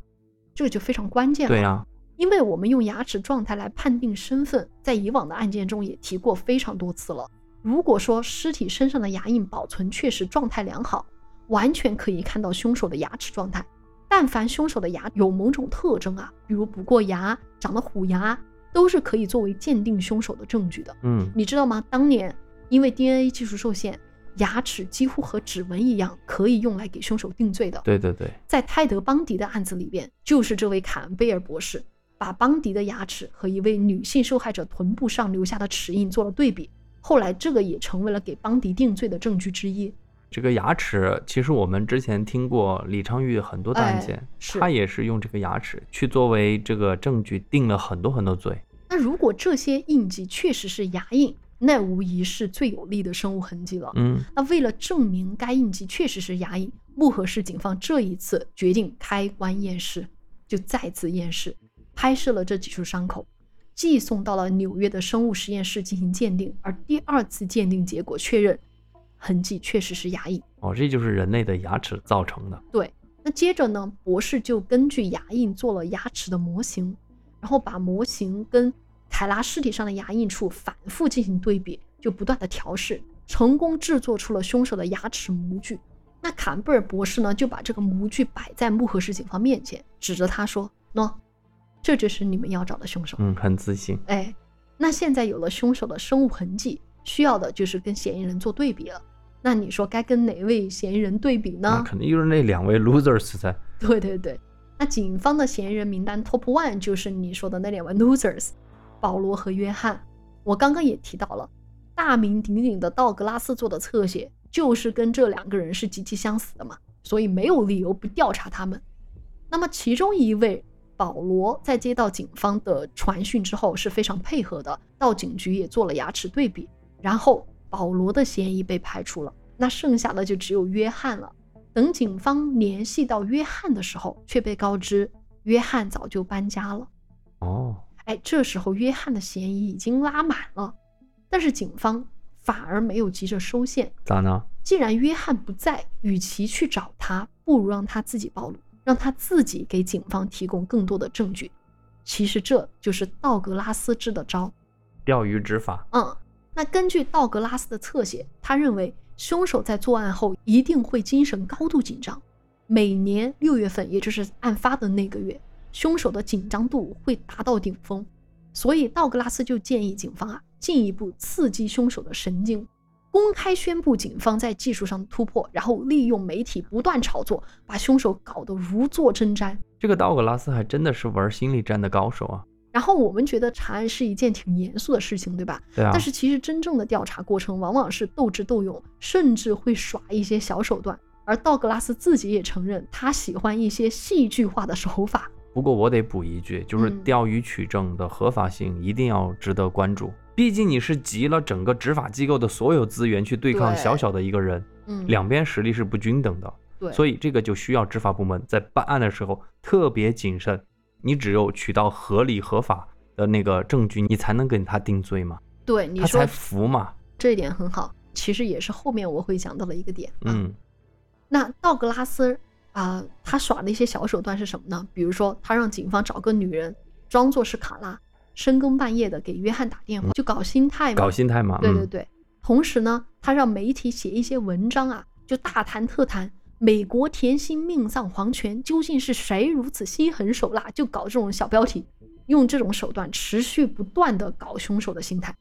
这个就非常关键了。对呀、因为我们用牙齿状态来判定身份，在以往的案件中也提过非常多次了。如果说尸体身上的牙印保存确实状态良好，完全可以看到凶手的牙齿状态。但凡凶手的牙有某种特征啊，比如补过牙、长了虎牙，都是可以作为鉴定凶手的证据的。嗯，你知道吗？当年因为 DNA 技术受限，牙齿几乎和指纹一样，可以用来给凶手定罪的。对对对，在泰德·邦迪的案子里边，就是这位坎贝尔博士把邦迪的牙齿和一位女性受害者臀部上留下的齿印做了对比，后来这个也成为了给邦迪定罪的证据之一。这个牙齿，其实我们之前听过李昌钰很多的案哎件，是他也是用这个牙齿去作为这个证据定了很多很多罪。那如果这些印记确实是牙印，那无疑是最有力的生物痕迹了。嗯，那为了证明该印记确实是牙印，漠河市警方这一次决定开棺验尸，就再次验尸，拍摄了这几处伤口，寄送到了纽约的生物实验室进行鉴定。而第二次鉴定结果确认，痕迹确实是牙印。哦，这就是人类的牙齿造成的。对，那接着呢，博士就根据牙印做了牙齿的模型，然后把模型跟凯拉尸体上的牙印处反复进行对比，就不断的调试，成功制作出了凶手的牙齿模具。那坎贝尔博士呢，就把这个模具摆在穆赫市警方面前，指着他说：“喏，这就是你们要找的凶手。嗯，很自信。哎，那现在有了凶手的生物痕迹，需要的就是跟嫌疑人做对比了。那你说该跟哪位嫌疑人对比呢？那肯定就是那两位 losers 噻。对对对，那警方的嫌疑人名单 top one 就是你说的那两位 losers，保罗和约翰。我刚刚也提到了，大名鼎鼎的道格拉斯做的侧写就是跟这两个人是极其相似的嘛，所以没有理由不调查他们。那么其中一位保罗在接到警方的传讯之后是非常配合的，到警局也做了牙齿对比，然后保罗的嫌疑被排除了，那剩下的就只有约翰了。等警方联系到约翰的时候，却被告知约翰早就搬家了。哦，哎，这时候约翰的嫌疑已经拉满了，但是警方反而没有急着收线。咋呢？既然约翰不在，与其去找他，不如让他自己暴露，让他自己给警方提供更多的证据。其实这就是道格拉斯支的招。钓鱼执法。嗯，那根据道格拉斯的侧写，他认为凶手在作案后一定会精神高度紧张。每年六月份，也就是案发的那个月，凶手的紧张度会达到顶峰。所以道格拉斯就建议警方啊，进一步刺激凶手的神经，公开宣布警方在技术上的突破，然后利用媒体不断炒作，把凶手搞得如坐针毡。这个道格拉斯还真的是玩心理战的高手啊。然后我们觉得查案是一件挺严肃的事情，对吧？对啊。但是其实真正的调查过程往往是斗智斗勇，甚至会耍一些小手段。而道格拉斯自己也承认，他喜欢一些戏剧化的手法。不过我得补一句，就是钓鱼取证的合法性一定要值得关注。毕竟你是集了整个执法机构的所有资源去对抗小小的一个人，嗯，两边实力是不均等的。对，所以这个就需要执法部门在办案的时候特别谨慎。你只有取到合理合法的那个证据，你才能给他定罪嘛？对，他才服嘛。这一点很好，其实也是后面我会讲到的一个点。嗯，那道格拉斯啊，他耍的一些小手段是什么呢？比如说，他让警方找个女人装作是卡拉，深更半夜的给约翰打电话，就搞心态嘛。搞心态嘛。对对对。同时呢，他让媒体写一些文章啊，就大谈特谈。美国甜心命丧黄泉，究竟是谁如此心狠手辣？就搞这种小标题，用这种手段持续不断的搞凶手的心态。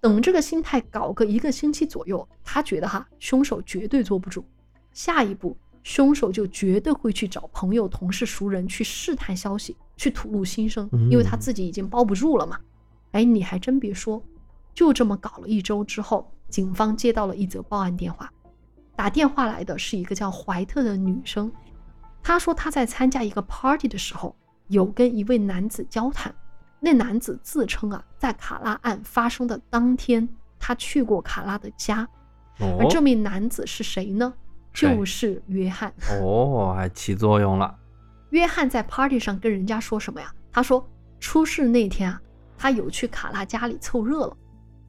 等这个心态搞个一个星期左右，他觉得哈，凶手绝对坐不住。下一步，凶手就绝对会去找朋友、同事、熟人去试探消息，去吐露心声，因为他自己已经包不住了嘛。哎，你还真别说，就这么搞了一周之后，警方接到了一则报案电话。打电话来的是一个叫怀特的女生，她说她在参加一个 party 的时候，有跟一位男子交谈。那男子自称啊，在卡拉案发生的当天，他去过卡拉的家。而这名男子是谁呢？就是约翰。哦，还起作用了。约翰在 party 上跟人家说什么呀？他说出事那天啊，他有去卡拉家里凑热闹。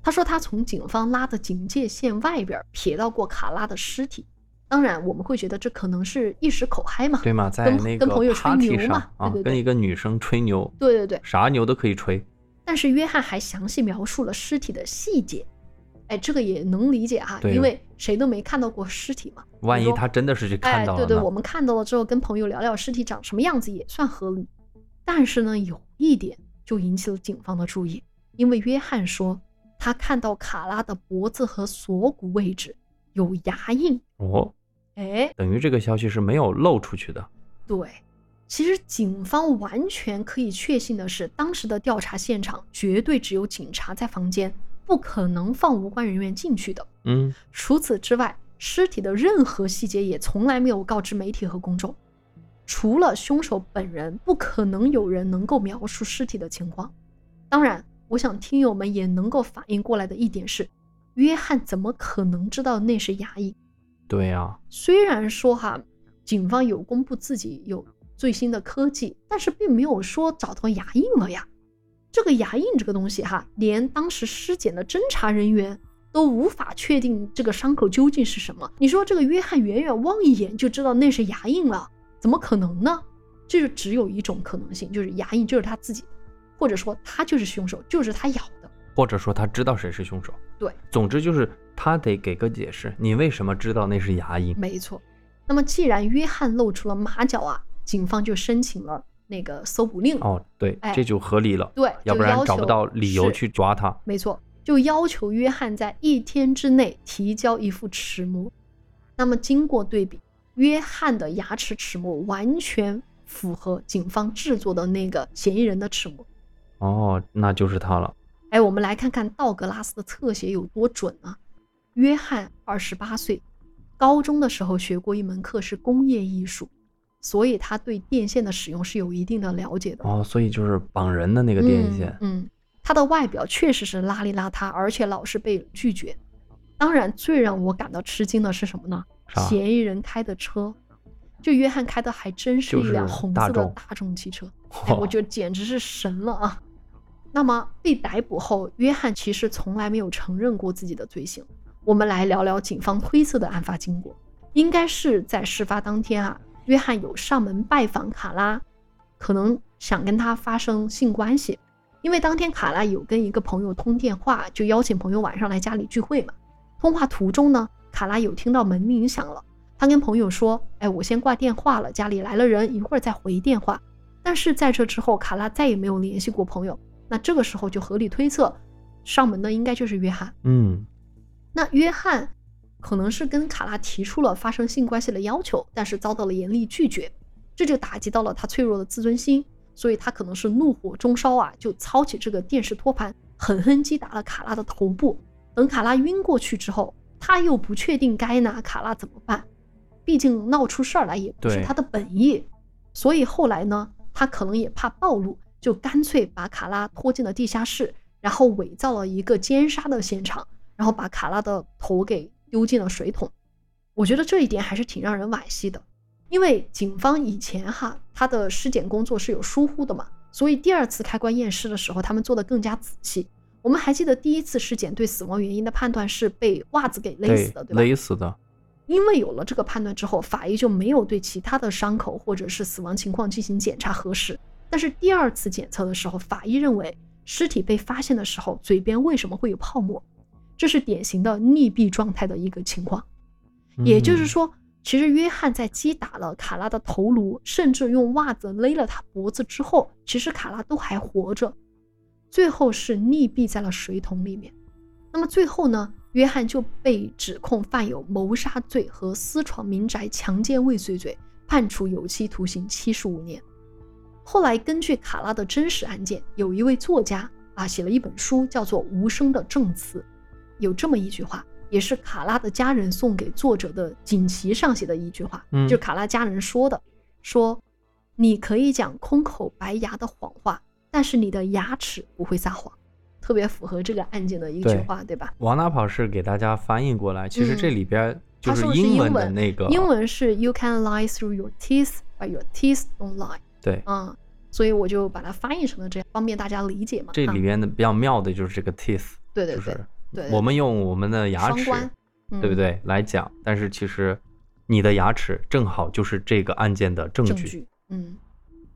他说他从警方拉的警戒线外边瞥到过卡拉的尸体，当然我们会觉得这可能是一时口嗨嘛，对吗？在那个 party 上啊，跟一个女生吹牛，对对对，啥牛都可以吹。但是约翰还详细描述了尸体的细节，哎，这个也能理解哈，因为谁都没看到过尸体嘛。万一他真的是去看到了，对对，我们看到了之后跟朋友聊聊尸体长什么样子也算合理。但是呢，有一点就引起了警方的注意，因为约翰说。他看到卡拉的脖子和锁骨位置有牙印哦，哎，等于这个消息是没有漏出去的。对，其实警方完全可以确信的是，当时的调查现场绝对只有警察在房间，不可能放无关人员进去的。嗯，除此之外，尸体的任何细节也从来没有告知媒体和公众。除了凶手本人，不可能有人能够描述尸体的情况。当然。我想听友们也能够反应过来的一点是，约翰怎么可能知道那是牙印？对呀，虽然说哈，警方有公布自己有最新的科技，但是并没有说找到牙印了呀。这个牙印这个东西哈，连当时尸检的侦查人员都无法确定这个伤口究竟是什么。你说这个约翰远远望一眼就知道那是牙印了，怎么可能呢？这就只有一种可能性，就是牙印就是他自己。或者说他就是凶手，就是他咬的，或者说他知道谁是凶手。对，总之就是他得给个解释，你为什么知道那是牙印？没错。那么既然约翰露出了马脚啊，警方就申请了那个搜捕令。哦，对，这就合理了。对，要不然找不到理由去抓他。没错，就要求约翰在一天之内提交一副齿模。那么经过对比，约翰的牙齿齿模完全符合警方制作的那个嫌疑人的齿模。哦，那就是他了。哎，我们来看看道格拉斯的侧写有多准啊！约翰二十八岁，高中的时候学过一门课是工业艺术，所以他对电线的使用是有一定的了解的。哦，所以就是绑人的那个电线。嗯，他的外表确实是邋里邋遢，而且老是被拒绝。当然，最让我感到吃惊的是什么呢？嫌疑人开的车，就约翰开的还真是一辆红色的大众汽车，哎，我觉得简直是神了啊！那么被逮捕后，约翰其实从来没有承认过自己的罪行。我们来聊聊警方推测的案发经过，应该是在事发当天啊，约翰有上门拜访卡拉，可能想跟他发生性关系，因为当天卡拉有跟一个朋友通电话，就邀请朋友晚上来家里聚会嘛。通话途中呢，卡拉有听到门铃响了，他跟朋友说：“哎，我先挂电话了，家里来了人，一会儿再回电话。”但是在这之后，卡拉再也没有联系过朋友。那这个时候就合理推测，上门的应该就是约翰。嗯那约翰可能是跟卡拉提出了发生性关系的要求，但是遭到了严厉拒绝，这就打击到了他脆弱的自尊心，所以他可能是怒火中烧啊，就操起这个电视托盘，狠狠击打了卡拉的头部。等卡拉晕过去之后，他又不确定该拿卡拉怎么办，毕竟闹出事儿来也不是他的本意，所以后来呢，他可能也怕暴露，就干脆把卡拉拖进了地下室，然后伪造了一个奸杀的现场，然后把卡拉的头给丢进了水桶。我觉得这一点还是挺让人惋惜的，因为警方以前哈他的尸检工作是有疏忽的嘛，所以第二次开棺验尸的时候，他们做的更加仔细。我们还记得第一次尸检对死亡原因的判断是被袜子给勒死的，对吧？勒死的，因为有了这个判断之后，法医就没有对其他的伤口或者是死亡情况进行检查核实。但是第二次检测的时候，法医认为尸体被发现的时候，嘴边为什么会有泡沫？这是典型的溺毙状态的一个情况。也就是嗯，说，其实约翰在击打了卡拉的头颅，甚至用袜子勒了他脖子之后，其实卡拉都还活着，最后是溺毙在了水桶里面。那么最后呢，约翰就被指控犯有谋杀罪和私闯民宅强奸未遂罪，判处有期徒刑七十五年。后来根据卡拉的真实案件，有一位作家啊写了一本书，叫做《无声的证词》，有这么一句话，也是卡拉的家人送给作者的锦旗上写的一句话，嗯就是卡拉家人说的，说你可以讲空口白牙的谎话，但是你的牙齿不会撒谎，特别符合这个案件的一句话，对吧？王大跑是给大家翻译过来，其实这嗯里边就是英文的文那个，英文是 You can lie through your teeth, but your teeth don't lie。对，嗯，所以我就把它翻译成了这样，方便大家理解嘛。啊这里边的比较妙的就是这个 teeth，对对对就是对，我们用我们的牙齿？对不对来讲，但是其实你的牙齿正好就是这个案件的证据，证据，嗯。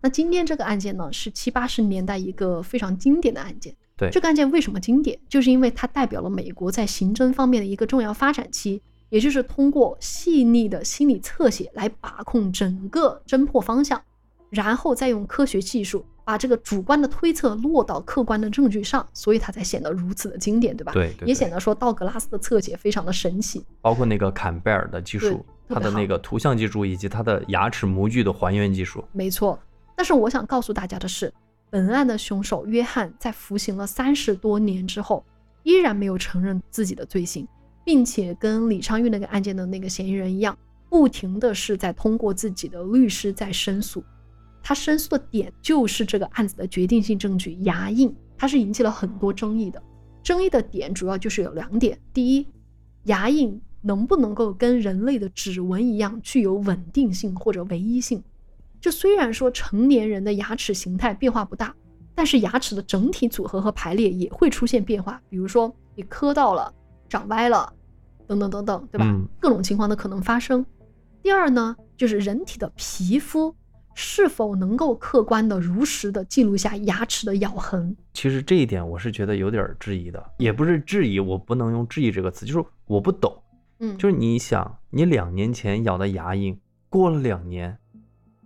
那今天这个案件呢，是七八十年代一个非常经典的案件。对这个案件为什么经典？就是因为它代表了美国在刑侦方面的一个重要发展期，也就是通过细腻的心理侧写来把控整个侦破方向，然后再用科学技术把这个主观的推测落到客观的证据上，所以它才显得如此的经典，对吧？对对对也显得说道格拉斯的侧写非常的神奇。包括那个坎贝尔的技术，特别好它的那个图像技术以及他的牙齿模具的还原技术，没错，但是我想告诉大家的是，本案的凶手约翰在服刑了三十多年之后，依然没有承认自己的罪行，并且跟李昌钰那个案件的那个嫌疑人一样，不停的是在通过自己的律师在申诉。他申诉的点就是这个案子的决定性证据牙印，它是引起了很多争议的。争议的点主要就是有两点：第一，牙印能不能够跟人类的指纹一样具有稳定性或者唯一性？就虽然说成年人的牙齿形态变化不大，但是牙齿的整体组合和排列也会出现变化，比如说你磕到了、长歪了，等等等等，对吧？嗯各种情况的可能发生。第二呢，就是人体的皮肤是否能够客观的、如实的记录下牙齿的咬痕。其实这一点我是觉得有点儿质疑的，也不是质疑，我不能用质疑这个词，就是我不懂。嗯，就是你想，你两年前咬的牙印，过了两年，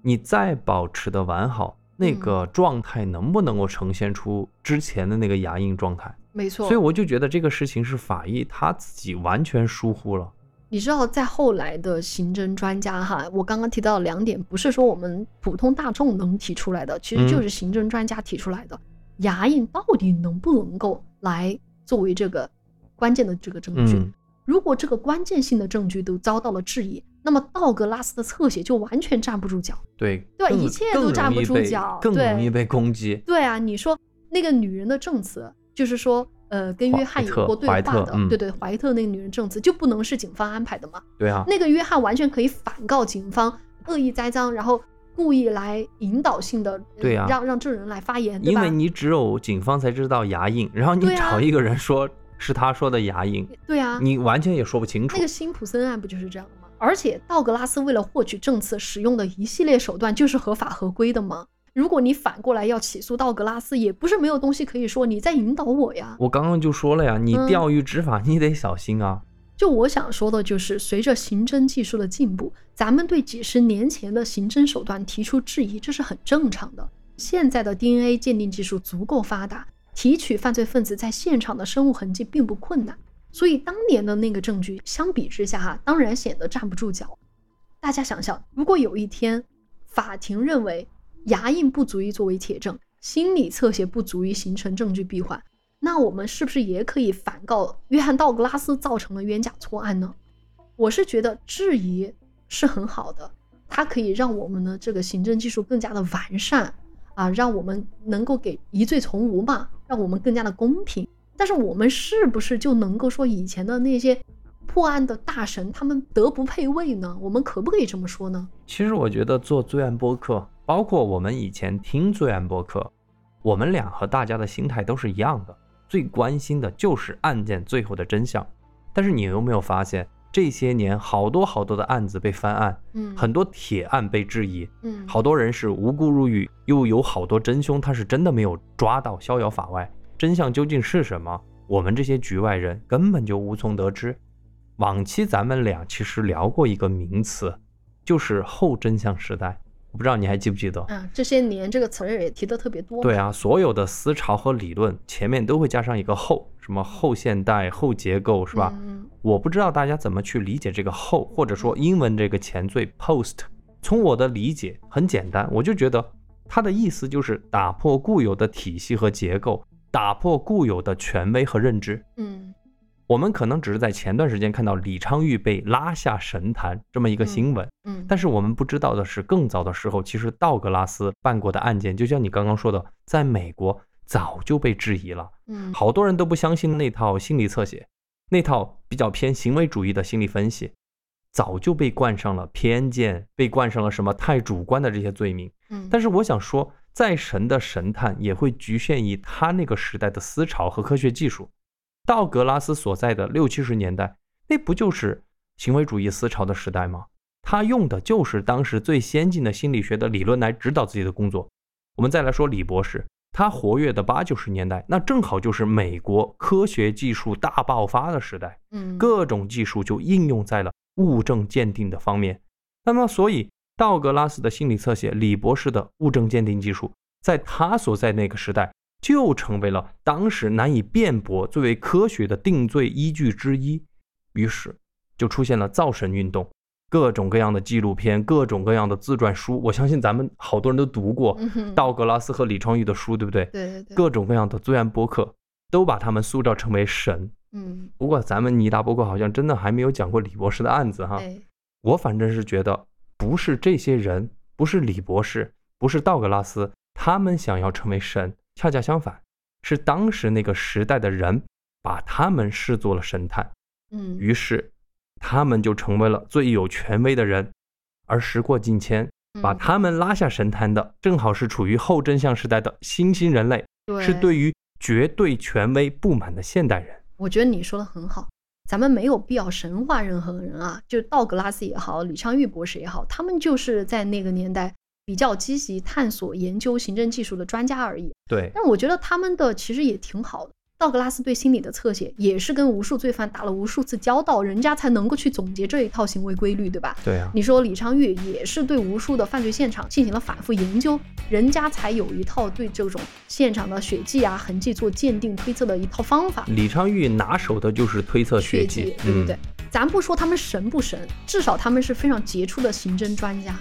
你再保持的完好，那嗯个状态能不能够呈现出之前的那个牙印状态？没错。所以我就觉得这个事情是法医他自己完全疏忽了。你知道，在后来的刑侦专家哈，我刚刚提到的两点，不是说我们普通大众能提出来的，其实就嗯是刑侦专家提出来的。牙印到底能不能够来作为这个关键的这个证据？嗯，如果这个关键性的证据都遭到了质疑，那么道格拉斯的侧写就完全站不住脚。对，更对一切都站不住脚更容易被攻击。对啊，你说那个女人的证词，就是说呃跟约翰有过对话的，对对，怀特那个女人证词就不能是警方安排的吗？对啊，那个约翰完全可以反告警方恶意栽赃，然后故意来引导性的，对啊，让让证人来发言，因为你只有警方才知道牙印，然后你找一个人说是他说的牙印，对啊，你完全也说不清楚。那个辛普森案不就是这样的吗？而且道格拉斯为了获取证词使用的一系列手段就是合法合规的吗？如果你反过来要起诉道格拉斯，也不是没有东西可以说，你在引导我呀。我刚刚就说了呀，你钓鱼执法，你得小心啊。就我想说的就是，随着刑侦技术的进步，咱们对几十年前的刑侦手段提出质疑，这是很正常的。现在的 DNA 鉴定技术足够发达，提取犯罪分子在现场的生物痕迹并不困难。所以当年的那个证据相比之下，哈，当然显得站不住脚。大家想想，如果有一天法庭认为牙印不足以作为铁证，心理侧写不足以形成证据闭环，那我们是不是也可以反告约翰道格拉斯造成了冤假错案呢？我是觉得质疑是很好的，它可以让我们的这个行政技术更加的完善啊，让我们能够给疑罪从无嘛，让我们更加的公平。但是我们是不是就能够说以前的那些破案的大神他们德不配位呢？我们可不可以这么说呢？其实我觉得做罪案播客，包括我们以前听罪案播客，我们俩和大家的心态都是一样的，最关心的就是案件最后的真相。但是你有没有发现，这些年好多好多的案子被翻案，嗯，很多铁案被质疑，嗯，好多人是无辜入狱，又有好多真凶他是真的没有抓到，逍遥法外。真相究竟是什么？我们这些局外人根本就无从得知。往期咱们俩其实聊过一个名词，就是后真相时代。我不知道你还记不记得？嗯，这些年这个词儿也提的特别多。对啊，所有的思潮和理论前面都会加上一个后，什么后现代、后结构，是吧？嗯。我不知道大家怎么去理解这个后，或者说英文这个前缀 post。从我的理解很简单，我就觉得它的意思就是打破固有的体系和结构。打破固有的权威和认知。嗯，我们可能只是在前段时间看到李昌钰被拉下神坛这么一个新闻。嗯，但是我们不知道的是，更早的时候，其实道格拉斯办过的案件，就像你刚刚说的，在美国早就被质疑了。嗯，好多人都不相信那套心理侧写，那套比较偏行为主义的心理分析，早就被冠上了偏见，被冠上了什么太主观的这些罪名。嗯，但是我想说。再神的神探也会局限于他那个时代的思潮和科学技术。道格拉斯所在的六七十年代，那不就是行为主义思潮的时代吗？他用的就是当时最先进的心理学的理论来指导自己的工作。我们再来说李博士，他活跃的八九十年代，那正好就是美国科学技术大爆发的时代，嗯，各种技术就应用在了物证鉴定的方面。那么，所以。道格拉斯的心理侧写，李博士的物证鉴定技术，在他所在那个时代，就成为了当时难以辩驳、最为科学的定罪依据之一。于是，就出现了造神运动，各种各样的纪录片，各种各样的自传书。我相信咱们好多人都读过道格拉斯和李昌钰的书，对不对？对对对。各种各样的罪案播客，都把他们塑造成为神。嗯。不过，咱们尼达播客好像真的还没有讲过李博士的案子哈。我反正是觉得。不是这些人，不是李博士，不是道格拉斯，他们想要成为神，恰恰相反，是当时那个时代的人把他们视作了神探，嗯，于是他们就成为了最有权威的人。而时过境迁，把他们拉下神坛的，正好是处于后真相时代的新兴人类，是对于绝对权威不满的现代人。我觉得你说的很好。咱们没有必要神化任何人啊，就道格拉斯也好，李昌钰博士也好，他们就是在那个年代比较积极探索研究刑侦技术的专家而已。对，但我觉得他们的其实也挺好的。道格拉斯对心理的侧写，也是跟无数罪犯打了无数次交道，人家才能够去总结这一套行为规律，对吧？对啊。你说李昌钰也是对无数的犯罪现场进行了反复研究，人家才有一套对这种现场的血迹啊痕迹做鉴定推测的一套方法。李昌钰拿手的就是推测血迹，对不对？咱不说他们神不神，至少他们是非常杰出的刑侦专家。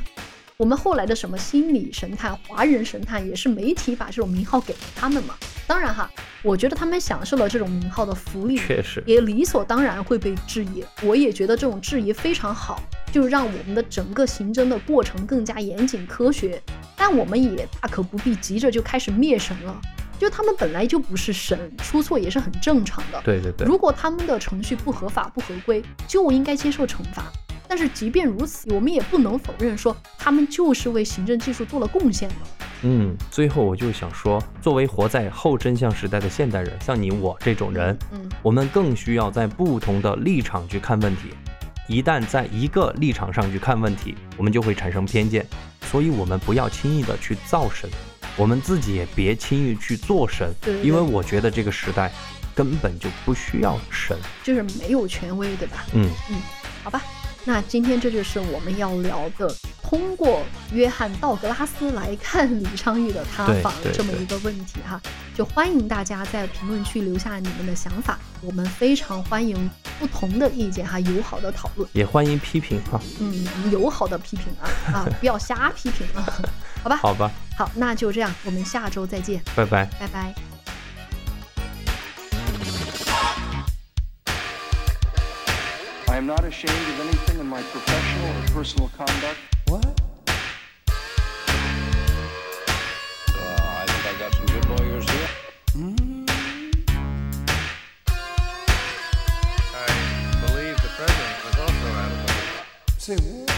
我们后来的什么心理神探、华人神探，也是媒体把这种名号给了他们嘛。当然哈，我觉得他们享受了这种名号的福利，确实也理所当然会被质疑。我也觉得这种质疑非常好，就让我们的整个刑侦的过程更加严谨科学。但我们也大可不必急着就开始灭神了。就他们本来就不是神，出错也是很正常的。对对对，如果他们的程序不合法、不合规，就应该接受惩罚。但是即便如此，我们也不能否认说他们就是为行政技术做了贡献的。嗯，最后我就想说，作为活在后真相时代的现代人，像你我这种人，嗯，我们更需要在不同的立场去看问题。一旦在一个立场上去看问题，我们就会产生偏见。所以，我们不要轻易的去造神，我们自己也别轻易去做神，对对因为我觉得这个时代根本就不需要神。就是没有权威，对吧？嗯嗯，好吧，那今天这就是我们要聊的，通过约翰道格拉斯来看李昌钰的塌房这么一个问题哈，就欢迎大家在评论区留下你们的想法，我们非常欢迎不同的意见哈，友好的讨论，也欢迎批评哈。嗯，友好的批评啊 啊，不要瞎批评啊，好吧，好吧，好，那就这样，我们下周再见，拜拜。拜拜。Am not ashamed of anything in my professional or personal conduct. What? Uh, I think I got some good lawyers here. I believe the president was also out of the Say what?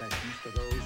sessions for those.